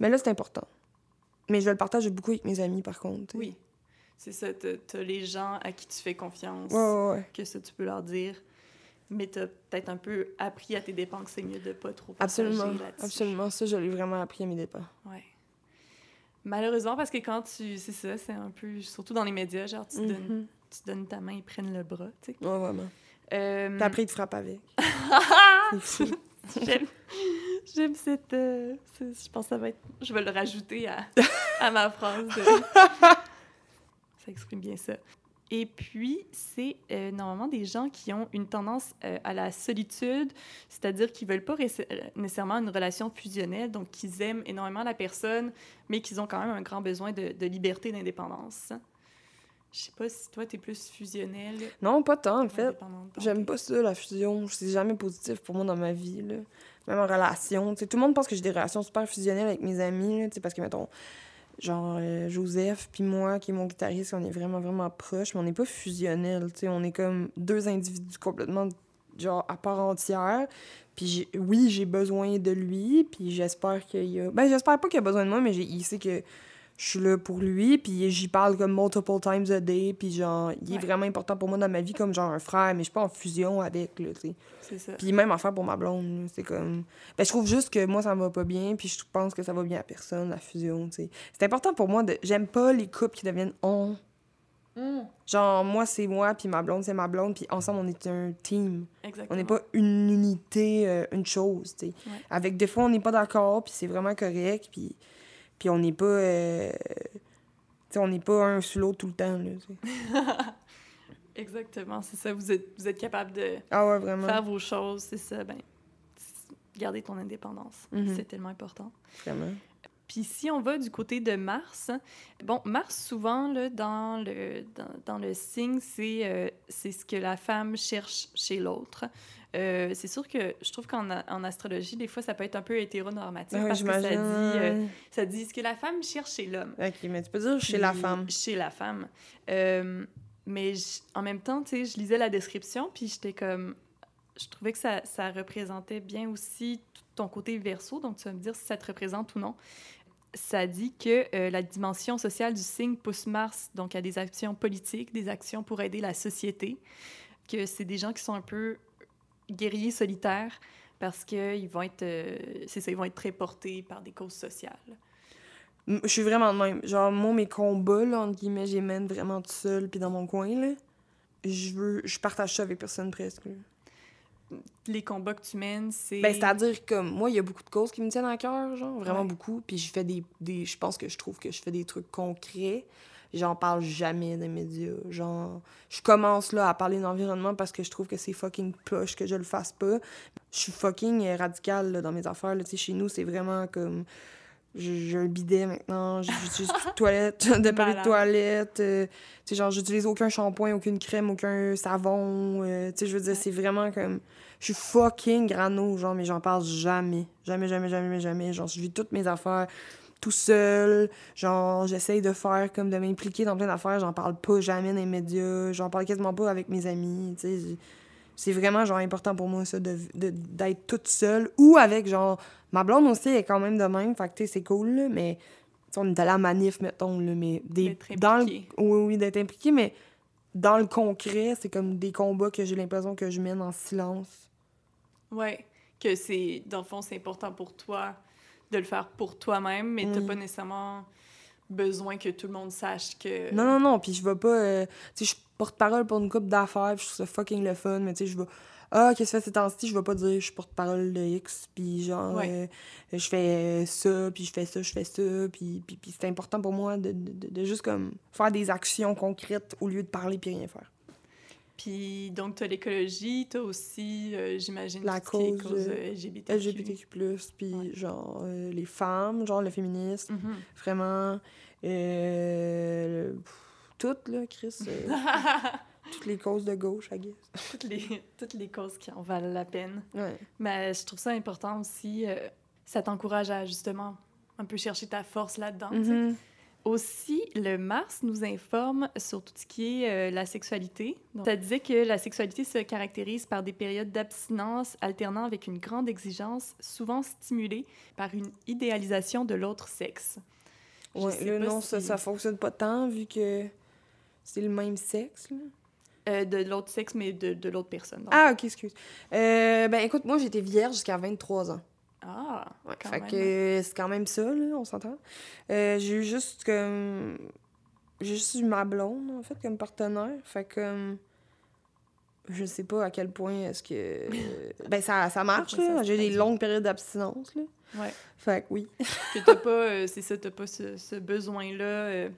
Mais là, c'est important. Mais je le partage beaucoup avec mes amis, par contre.
Oui, c'est ça. T'as t'as les gens à qui tu fais confiance,
Ouais, ouais, ouais.
que ça, tu peux leur dire. Mais t'as peut-être un peu appris à tes dépens que c'est mieux de pas trop partager
Absolument. Absolument. Ça, je l'ai vraiment appris à mes dépens.
Ouais. Malheureusement, parce que quand tu... C'est ça, c'est un peu... Surtout dans les médias, genre, tu, donnes,
Mhm.
tu donnes ta main, ils prennent le bras, tu sais.
Ouais, vraiment.
Euh,
Puis après, ils te frappent avec. <laughs> c'est fou. <laughs>
J'aime, j'aime cette, euh, Je pense que ça va être. Je vais le rajouter à, <laughs> à ma phrase. de- Ça exprime bien ça. Et puis, c'est euh, normalement des gens qui ont une tendance euh, à la solitude, c'est-à-dire qu'ils veulent pas nécessairement une relation fusionnelle, donc qu'ils aiment énormément la personne, mais qu'ils ont quand même un grand besoin de, de liberté et d'indépendance. Je sais pas si toi, tu es plus fusionnel.
Non, pas tant, en fait. J'aime pas ça, la fusion. C'est jamais positif pour moi dans ma vie, là. Même en relation. Tout le monde pense que j'ai des relations super fusionnelles avec mes amis, là, parce que, mettons, genre, euh, Joseph puis moi, qui est mon guitariste, on est vraiment, vraiment proches, mais on n'est pas fusionnels, tu. On est comme deux individus complètement, genre, à part entière. Puis oui, j'ai besoin de lui, puis j'espère qu'il y a... Ben, j'espère pas qu'il a besoin de moi, mais il sait que je suis là pour lui, puis j'y parle comme multiple times a day, puis genre, il est
Ouais.
vraiment important pour moi dans ma vie comme genre un frère, mais je suis pas en fusion avec, là, tu sais.
C'est ça.
Puis même affaire pour ma blonde, c'est comme... Ben, je trouve juste que moi, ça me va pas bien, puis je pense que ça va bien à personne, la fusion, tu sais. C'est important pour moi de... J'aime pas les couples qui deviennent « on
Mm, ».
Genre, moi, c'est moi, puis ma blonde, c'est ma blonde, puis ensemble, on est un team.
exactement.
On n'est pas une unité, euh, une chose, tu sais.
Ouais.
Avec des fois, on n'est pas d'accord, puis c'est vraiment correct, puis, puis on n'est pas... euh, Tu sais, on n'est pas un sur l'autre tout le temps, là. <laughs>
Exactement, c'est ça. Vous êtes, vous êtes capable de
Ah ouais, vraiment.
faire vos choses, c'est ça. Ben, garder ton indépendance,
Mhm.
c'est tellement important.
Vraiment.
Puis si on va du côté de Mars, bon, Mars, souvent, là, dans, le, dans, dans le signe, c'est euh, ce que la femme cherche chez l'autre. Euh, c'est sûr que je trouve qu'en en astrologie, des fois, ça peut être un peu hétéronormatif
Ah ouais,
parce que ça dit, euh, ça dit ce que la femme cherche chez l'homme.
Ok, mais tu peux dire chez la femme.
Chez la femme. Euh, mais en même temps, tu sais, je lisais la description, puis j'étais comme... Je trouvais que ça, ça représentait bien aussi tout ton côté verso, donc tu vas me dire si ça te représente ou non. Ça dit que euh, la dimension sociale du signe pousse Mars donc à des actions politiques, des actions pour aider la société, que c'est des gens qui sont un peu guerriers solitaires parce qu'ils vont être, euh, vont être très portés par des causes sociales.
Je suis vraiment de même. Genre, moi, mes combats, entre guillemets, j'y mène vraiment tout seul, puis dans mon coin, là. Je veux... Je partage ça avec personne, presque.
Les combats que tu mènes, c'est...
Ben, c'est-à-dire que moi, il y a beaucoup de causes qui me tiennent à cœur, genre, vraiment
Ouais.
beaucoup. Puis je fais des, des... Je pense que je trouve que je fais des trucs concrets. J'en parle jamais dans les médias. Genre, je commence, là, à parler d'environnement parce que je trouve que c'est fucking poche que je le fasse pas. Je suis fucking euh, radicale, là, dans mes affaires, là. Chez nous, c'est vraiment comme... j'ai un bidet maintenant, j'utilise plus de <laughs> toilette, de papier de toilette. euh, tu sais, genre, j'utilise aucun shampoing, aucune crème, aucun savon. euh, tu sais, je veux dire, c'est vraiment comme. Je suis fucking grano, genre, mais j'en parle jamais. Jamais, jamais, jamais, jamais. Genre, je vis toutes mes affaires tout seul. Genre, j'essaye de faire comme de m'impliquer dans plein d'affaires. J'en parle pas jamais dans les médias. J'en parle quasiment pas avec mes amis. Tu sais, c'est vraiment, genre, important pour moi, ça, de- de- d'être toute seule. Ou avec, genre, ma blonde aussi est quand même de même. Fait que, tu sais, c'est cool, là, mais. tu on est allé à la manif, mettons, là, mais des, dans le, oui, oui, d'être impliqué, mais dans le concret, c'est comme des combats que j'ai l'impression que je mène en silence.
Ouais. Que c'est, dans le fond, c'est important pour toi de le faire pour toi-même, mais t'as
Mm.
pas nécessairement besoin que tout le monde sache que.
Non, non, non, puis je vais pas. euh, tu sais, je porte-parole pour une coupe d'affaires, je trouve ça fucking le fun, mais tu sais, je vais. Ah, qu'est-ce que tu fais ces temps-ci? Je vais pas dire je suis porte-parole de X, puis genre,
Ouais.
euh, je fais ça, puis je fais ça, je fais ça, puis, puis, puis c'est important pour moi de, de, de- juste comme faire des actions concrètes au lieu de parler puis rien faire.
Puis donc, t'as l'écologie, t'as aussi, euh, j'imagine,
La
tout
cause,
cause
euh,
LGBTQ.
LGBTQ+, puis
Ouais.
genre euh, les femmes, genre le féminisme,
Mhm.
vraiment. Euh, le- pff, toutes, là, Chris. <laughs> toutes les causes de gauche, I guess. <laughs>
toutes, les, toutes les causes qui en valent la peine.
Ouais.
Mais je trouve ça important aussi. euh, ça t'encourage à justement un peu chercher ta force là-dedans.
Mhm.
Aussi, le Mars nous informe sur tout ce qui est euh, la sexualité. Donc, ça disait que la sexualité se caractérise par des périodes d'abstinence alternant avec une grande exigence, souvent stimulée par une idéalisation de l'autre sexe.
Là,
pas
non, ça, ça fonctionne pas tant vu que c'est le même sexe. Là.
Euh, de l'autre sexe, mais de, de l'autre personne. donc.
Ah, ok, excuse. Euh, ben écoute, moi, j'étais vierge jusqu'à 23 ans.
Ah,
Ouais,
quand
fait
même.
que c'est quand même ça, là, on s'entend. Euh, j'ai eu juste comme. J'ai juste eu ma blonde, en fait, comme partenaire. Fait que. Je sais pas à quel point est-ce que. <laughs> ben, ça, ça marche, là. J'ai des longues périodes d'abstinence, là.
Ouais.
Fait que oui. <laughs>
que t'as pas, c'est ça, t'as pas ce, ce besoin-là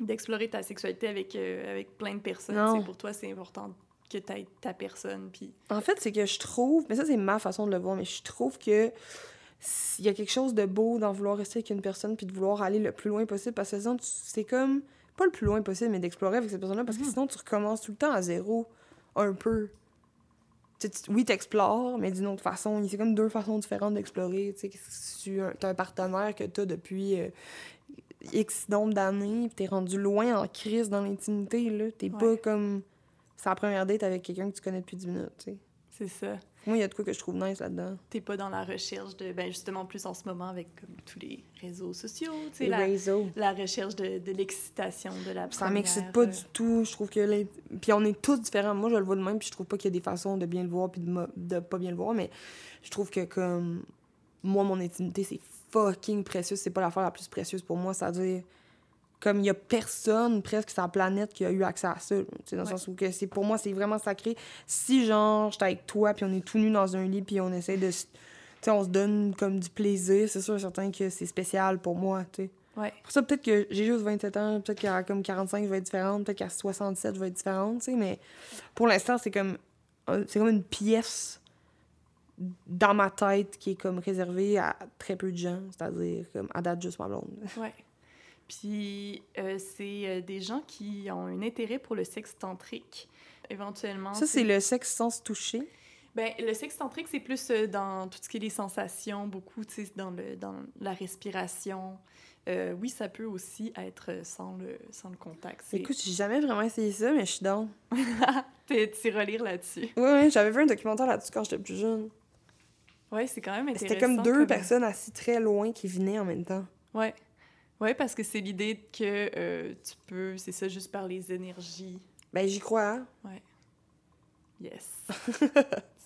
d'explorer ta sexualité avec, euh, avec plein de personnes. Tu Pour toi, c'est important que t'aies ta personne, puis...
En fait, c'est que je trouve, mais ça c'est ma façon de le voir, mais je trouve que s'il y a quelque chose de beau dans vouloir rester avec une personne puis de vouloir aller le plus loin possible parce que sinon tu- c'est comme pas le plus loin possible mais d'explorer avec cette personne-là parce que
Mhm.
sinon tu recommences tout le temps à zéro un peu. Tu tu- oui, t'explores, mais d'une autre façon. C'est comme deux façons différentes d'explorer. Tu sais, tu as un partenaire que tu as depuis euh, X nombre d'années, puis t'es rendu loin en crise dans l'intimité, là. T'es pas comme... C'est la première date avec quelqu'un que tu connais depuis 10 minutes, tu sais.
C'est ça.
Moi, il y a de quoi que je trouve nice là-dedans.
T'es pas dans la recherche de... Ben justement, plus en ce moment, avec comme, tous les réseaux sociaux, tu sais,
Les
la,
réseaux.
la recherche de, de l'excitation, de la
Ça m'excite pas
euh,
du tout. Je trouve que... Puis on est tous différents. Moi, je le vois de même, puis je trouve pas qu'il y a des façons de bien le voir puis de, de pas bien le voir, mais je trouve que comme... Moi, mon intimité, c'est fucking précieux. C'est pas l'affaire la plus précieuse pour moi. C'est-à-dire... Comme il y a personne presque sur la planète qui a eu accès à ça. là. Dans le sens où que c'est pour moi, c'est vraiment sacré. Si, genre, j'étais avec toi, puis on est tout nus dans un lit, puis on essaie de... se- Tu sais, on se donne comme du plaisir. C'est sûr certain que c'est spécial pour moi, tu sais.
Ouais.
Pour ça, peut-être que j'ai juste 27 ans, peut-être qu'à comme 45, je vais être différente, peut-être qu'à 67, je vais être différente, tu sais, mais pour l'instant, c'est comme, euh, c'est comme une pièce dans ma tête qui est comme réservée à très peu de gens, c'est-à-dire comme à date juste ma blonde.
Ouais. Puis euh, c'est euh, des gens qui ont un intérêt pour le sexe tantrique, éventuellement.
Ça, c'est le sexe sans se toucher?
Ben, le sexe tantrique, c'est plus euh, dans tout ce qui est les sensations, beaucoup, tu sais, dans, le, dans la respiration. Euh, oui, ça peut aussi être sans le, sans le contact.
Écoute, j'ai jamais vraiment essayé ça, mais je suis dans. <laughs>
T'es relire là-dessus.
Ouais, ouais, j'avais vu un documentaire là-dessus quand j'étais plus jeune.
Ouais, c'est quand même intéressant.
C'était comme deux personnes assis très loin qui venaient en même temps.
Ouais. Ouais, parce que c'est l'idée que euh, tu peux, c'est ça, juste par les énergies.
Ben, j'y crois, hein.
Yes. <laughs>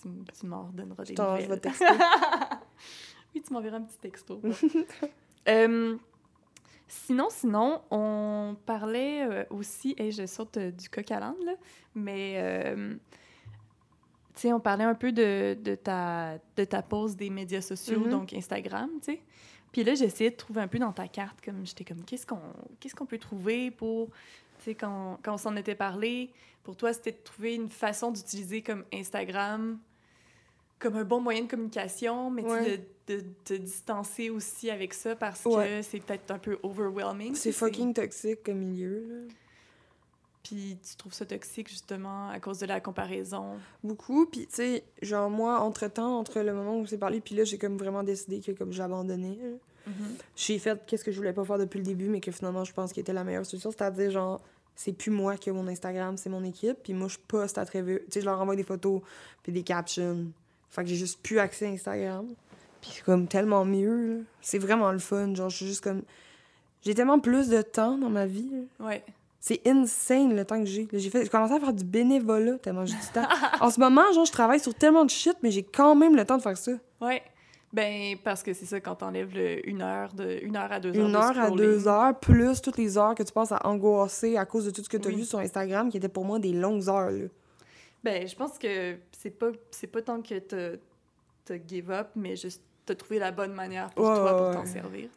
tu, tu m'en redonneras des
Attends, je
nouvelles.
vais texter. <laughs>
Oui, tu m'enverras un petit texto. <laughs> Euh, sinon, sinon, on parlait euh, aussi, et je saute euh, du coq à l'âne, là, mais euh, sais, on parlait un peu de, de, ta, de ta pause des médias sociaux,
Mhm.
donc Instagram, tu sais. Puis là, j'essayais de trouver un peu dans ta carte, comme j'étais comme, qu'est-ce qu'on qu'est-ce qu'on peut trouver pour, tu sais, quand, quand on s'en était parlé, pour toi, c'était de trouver une façon d'utiliser comme Instagram comme un bon moyen de communication, mais
Ouais.
de, de te distancer aussi avec ça parce
Ouais.
que c'est peut-être un peu overwhelming.
C'est fucking toxique comme milieu, là.
Puis tu trouves ça toxique justement à cause de la comparaison?
Beaucoup, puis tu sais, genre moi, entre-temps, entre le moment où on s'est parlé, puis là, j'ai comme vraiment décidé que comme j'abandonnais. là. J'ai fait qu'est-ce que je voulais pas faire depuis le début, mais que finalement, je pense qu'il était la meilleure solution, c'est-à-dire genre, c'est plus moi qui ai mon Instagram, c'est mon équipe, puis moi, je poste à travers... Tu sais, je leur envoie des photos, puis des captions. Fait que j'ai juste plus accès à Instagram. Puis c'est comme tellement mieux. C'est vraiment le fun, genre, je suis juste comme... J'ai tellement plus de temps dans ma vie, là.
Ouais.
C'est insane le temps que j'ai. J'ai fait, commencé à faire du bénévolat tellement j'ai du temps. en ce moment, genre, je travaille sur tellement de shit, mais j'ai quand même le temps de faire ça.
Ouais. Ben, parce que c'est ça, quand t'enlèves le une heure, de, une heure à deux heures.
Une
de
heure à deux heures, plus toutes les heures que tu passes à angoisser à cause de tout ce que tu as
Oui.
vu sur Instagram, qui étaient pour moi des longues heures. Là.
Ben, je pense que c'est pas, pas tant que t'as give up, mais juste t'as trouvé la bonne manière pour
Ouais,
toi pour t'en
ouais.
servir.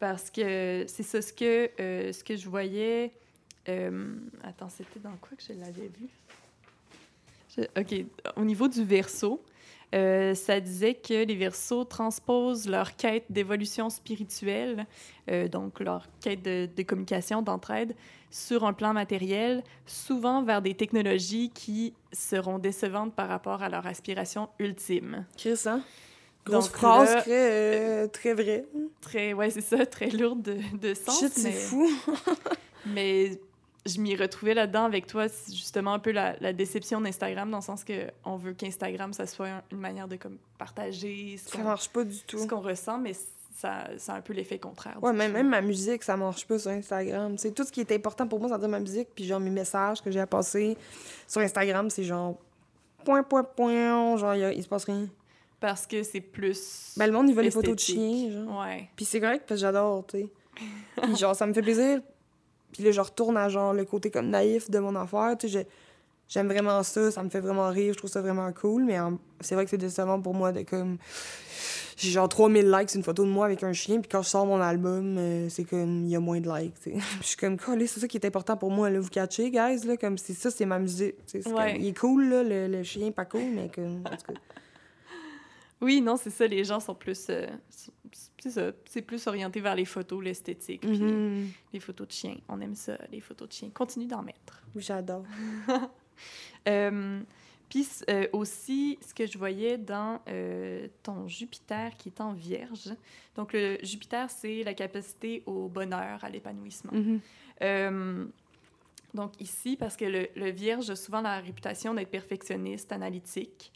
Parce que c'est ça, ce que, euh, ce que je voyais. euh, attends, c'était dans quoi que je l'avais vu? OK. Au niveau du verso, euh, ça disait que les versos transposent leur quête d'évolution spirituelle, donc leur quête de, communication, d'entraide, sur un plan matériel, souvent vers des technologies qui seront décevantes par rapport à leur aspiration ultime.
Chris, hein? Grosse
Donc
phrase
là,
très, euh, très vraie.
Très, ouais, c'est ça, très lourde de, de sens.
Shit, c'est
mais-
fou. <laughs>
Mais je m'y retrouvais là-dedans avec toi, c'est justement un peu la, la déception d'Instagram, dans le sens que on veut qu'Instagram, ça soit un- une manière de comme, partager ce
Ça
qu'on,
marche pas du
ce
tout.
qu'on ressent, mais ça, ça a un peu l'effet contraire.
Ouais, même, même ma musique, ça marche pas sur Instagram. C'est tout ce qui est important pour moi, c'est-à-dire ma musique, puis genre mes messages que j'ai à passer sur Instagram, c'est genre point, point, point, genre y a- il se passe rien.
Parce que c'est plus...
Ben, le monde, il veut les photos de chiens, genre.
Ouais.
Puis c'est correct parce que j'adore, tu sais. Puis genre, ça me fait plaisir. Puis là, je retourne à genre le côté comme naïf de mon affaire, tu sais. J'aime vraiment ça, ça me fait vraiment rire, je trouve ça vraiment cool, mais en- c'est vrai que c'est décevant pour moi de comme. J'ai genre 3000 likes, une photo de moi avec un chien, puis quand je sors mon album, euh, c'est comme, il y a moins de likes, tu sais. <laughs> Je suis comme, Calé, c'est ça qui est important pour moi, là, vous catchez, guys, là, comme, c'est ça, c'est ma musique, tu sais. c'est
Ouais.
comme- Il est cool, là, le, le chien, pas cool, mais comme, en tout cas.
Oui, non, c'est ça, les gens sont plus... euh, c'est ça, c'est plus orienté vers les photos, l'esthétique, puis
Mhm.
les photos de chiens. On aime ça, les photos de chiens. Continue d'en mettre.
J'adore. <laughs>
Euh, Puis euh, aussi, ce que je voyais dans euh, ton Jupiter qui est en Vierge. Donc, le Jupiter, c'est la capacité au bonheur, à l'épanouissement.
Mhm.
Euh, donc, ici, parce que le, le Vierge a souvent la réputation d'être perfectionniste, analytique.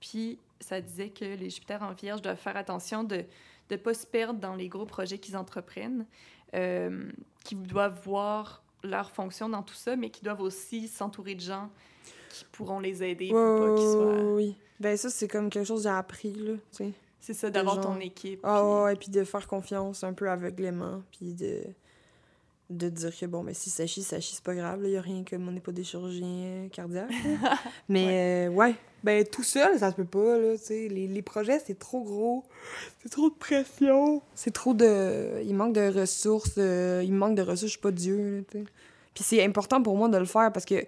Puis, ça disait que les Jupiters en Vierge doivent faire attention de ne pas se perdre dans les gros projets qu'ils entreprennent, euh, qu'ils doivent voir leur fonction dans tout ça, mais qu'ils doivent aussi s'entourer de gens qui pourront les aider pour pas qu'ils soient...
oui. Ben ça, c'est comme quelque chose que j'ai appris, là, tu sais.
C'est ça, d'avoir ton équipe.
Ah
puis-
ouais, ouais, puis de faire confiance un peu aveuglément, puis de, de dire que, bon, ben si ça chie, ça chie, c'est pas grave, il y a rien comme on n'est pas des chirurgiens cardiaques. là. <laughs> Mais ouais. ouais, ben tout seul, ça se peut pas, là, tu sais. Les, les projets, c'est trop gros, c'est trop de pression. C'est trop de... Il manque de ressources, euh, il manque de ressources, je suis pas Dieu, là, tu sais. Puis c'est important pour moi de le faire parce que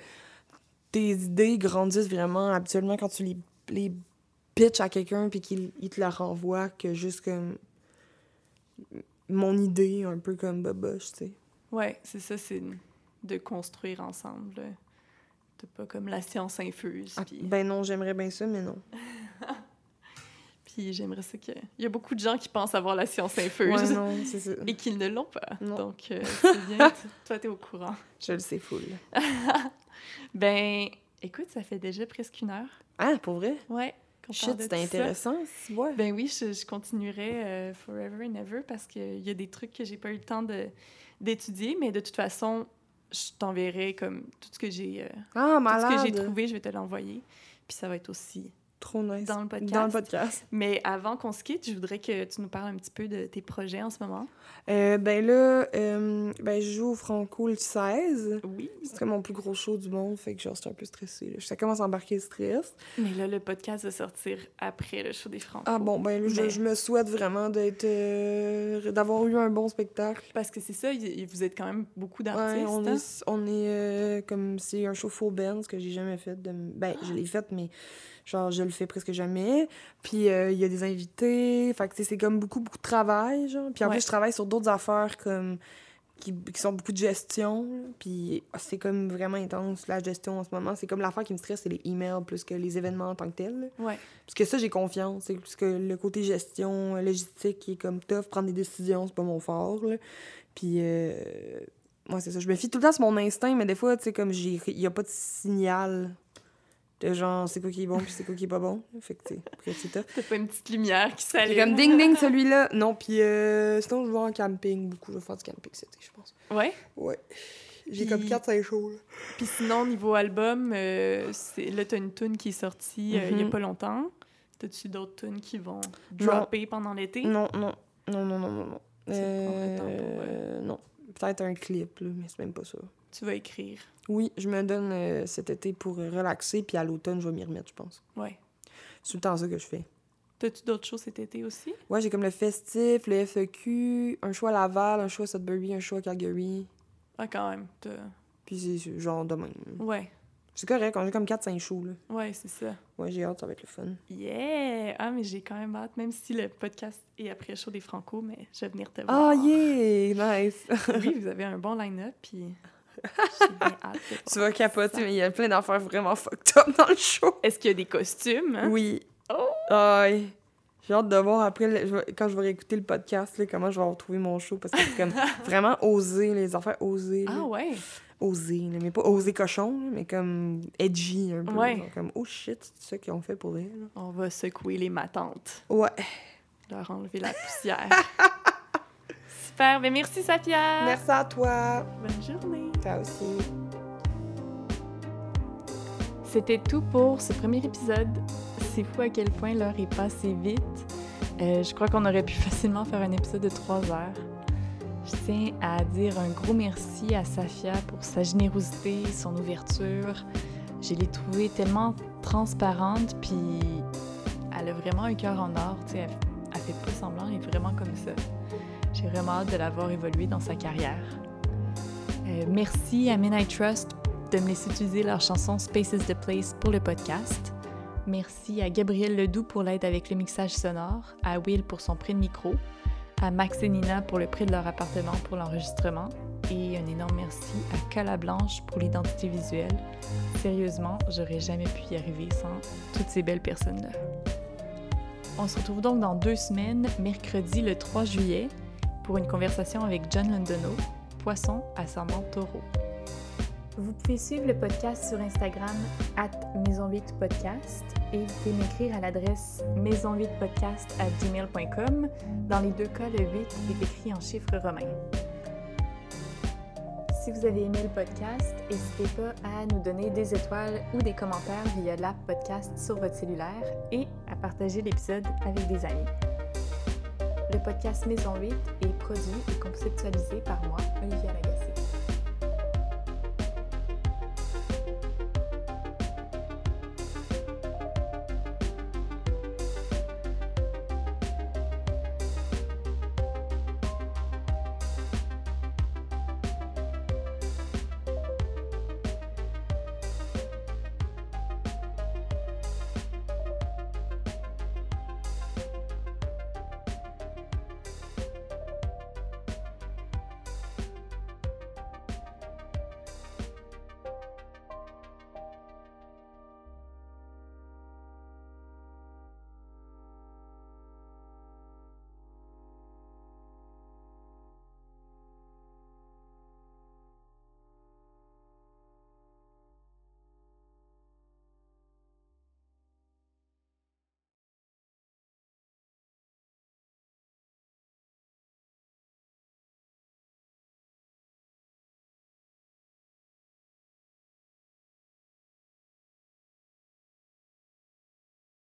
tes idées grandissent vraiment habituellement quand tu les, les pitch à quelqu'un puis qu'il il te la renvoie que juste comme mon idée un peu comme boboche, tu sais.
Ouais, c'est ça, c'est de construire ensemble. De pas comme la science infuse.
Ah, Ben non, j'aimerais bien ça mais non. <laughs>
Puis j'aimerais ça que... Il y a beaucoup de gens qui pensent avoir la science infuse
Ouais, non, c'est ça. <laughs>
et qu'ils ne l'ont pas.
Non.
Donc, euh, <laughs> c'est bien. Toi, t'es au courant.
Je le sais full.
Ben, écoute, ça fait déjà presque une heure.
Ah, pour vrai?
Ouais.
Shit, c'était intéressant, ouais.
Ben oui, je, je continuerai euh, forever and ever parce qu'il y a des trucs que j'ai pas eu le temps de- d'étudier, mais de toute façon, je t'enverrai comme tout ce que j'ai euh,
Ah,
tout ce
malade.
que j'ai trouvé, je vais te l'envoyer. Puis ça va être aussi
Trop nice.
dans le podcast.
Dans le podcast.
Mais avant qu'on se quitte, je voudrais que tu nous parles un petit peu de tes projets en ce moment.
Euh, ben là, euh, ben je joue au Franco le 16.
Oui.
C'est comme mon plus gros show du monde, fait que genre, j'étais un peu stressée. Là. Ça commence à embarquer le stress.
Mais là, le podcast va sortir après le show des Francs.
Ah bon, ben là, je,
Mais-
je me souhaite vraiment d'être... euh, d'avoir eu un bon spectacle.
Parce que c'est ça, y- vous êtes quand même beaucoup
Ouais,
d'artistes.
on
hein?
est, on est euh, comme c'est un show full band, ce que j'ai jamais fait. De... Ben, je l'ai fait, mais Genre, je le fais presque jamais. Puis, euh, il y a des invités. Fait que, c'est comme beaucoup, beaucoup de travail, genre. Puis, en
Ouais.
plus, je travaille sur d'autres affaires comme... Qui, qui sont beaucoup de gestion. Puis, c'est comme vraiment intense, la gestion en ce moment. C'est comme l'affaire qui me stresse, c'est les emails plus que les événements en tant que tels.
Ouais.
Parce que ça, j'ai confiance. C'est que le côté gestion, euh, logistique, qui est comme tough, prendre des décisions, c'est pas mon fort. Là. Puis, euh... moi, c'est ça. Je me fie tout le temps sur mon instinct, mais des fois, tu sais, comme j'ai... il y a pas de signal de genre, c'est quoi qui est bon, puis c'est quoi qui est pas bon. Fait que, c'est tough.
T'as pas une petite lumière qui
C'est
s'allume.
comme ding ding, celui-là. Non, puis euh... sinon, je vais en camping beaucoup. Je vais faire du camping cet été, je pense.
Ouais?
Ouais. J'ai comme 4-5 shows, là.
Puis sinon, niveau album, euh, c'est... là, t'as une tune qui est sortie euh, il y a
Mhm.
pas longtemps. T'as-tu d'autres tunes qui vont dropper pendant l'été?
Non, non. Non, non, non, non, non.
Pour,
Euh, Non. Peut-être un clip, là, mais c'est même pas ça.
Tu vas écrire.
Oui, je me donne euh, cet été pour relaxer, puis à l'automne, je vais m'y remettre, je pense.
Ouais.
C'est tout le temps ça que je fais.
T'as-tu d'autres choses cet été aussi?
Ouais, j'ai comme le festif, le FEQ, un show à Laval, un show à Sudbury, un show à Calgary.
Ah, quand même.
Puis c'est genre demain.
Ouais.
C'est correct, on a comme 4-5 shows, là.
Ouais, c'est ça.
Ouais, j'ai hâte, ça va être le fun.
Yeah! Ah, mais j'ai quand même hâte, même si le podcast est après le show des Franco, mais je vais venir te
Ah,
voir.
yeah! Nice! <laughs>
Oui, vous avez un bon line-up, puis j'ai bien hâte de voir
tu vas capoter, mais il y a plein d'affaires vraiment fucked up dans le show.
Est-ce qu'il y a des costumes? hein?
Oui.
Oh!
Aïe. J'ai hâte de voir après, le- quand je vais réécouter le podcast, là, comment je vais retrouver mon show. Parce que c'est comme <laughs> vraiment osé, les affaires osées. là.
Ah ouais!
Osé, là, mais pas osé cochon, mais comme edgy un peu.
Ouais.
genre Comme, oh shit, c'est ça qu'ils ont fait pour là.
On va secouer les matantes,
Ouais.
leur enlever la poussière. <laughs> Super! Ben merci, Safia!
Merci à toi.
Bonne journée!
Toi aussi.
C'était tout pour ce premier épisode. C'est fou à quel point l'heure est passée vite. Euh, je crois qu'on aurait pu <laughs> facilement faire un épisode de trois heures. Je tiens à dire un gros merci à Safia pour sa générosité, son ouverture. Je l'ai trouvée tellement transparente, puis elle a vraiment un cœur en or. tu Elle, elle fait pas semblant, elle est vraiment comme ça. J'ai vraiment hâte de la voir évoluer dans sa carrière. Euh, merci à Midnight Trust de me laisser utiliser leur chanson Space is the Place pour le podcast. Merci à Gabriel Ledoux pour l'aide avec le mixage sonore, à Will pour son prêt de micro, à Max et Nina pour le prêt de leur appartement pour l'enregistrement et un énorme merci à Cala Blanche pour l'identité visuelle. Sérieusement, j'aurais jamais pu y arriver sans toutes ces belles personnes-là. On se retrouve donc dans deux semaines, mercredi le 3 juillet, pour une conversation avec John Londono, poisson ascendant taureau. Vous pouvez suivre le podcast sur Instagram at maison8podcast et vous pouvez m'écrire à l'adresse maison8podcast at gmail.com. Dans les deux cas, le 8 est écrit en chiffres romains. Si vous avez aimé le podcast, n'hésitez pas à nous donner des étoiles ou des commentaires via l'app podcast sur votre cellulaire et à partager l'épisode avec des amis. Le podcast Maison 8 est produit et conceptualisé par moi, Olivia.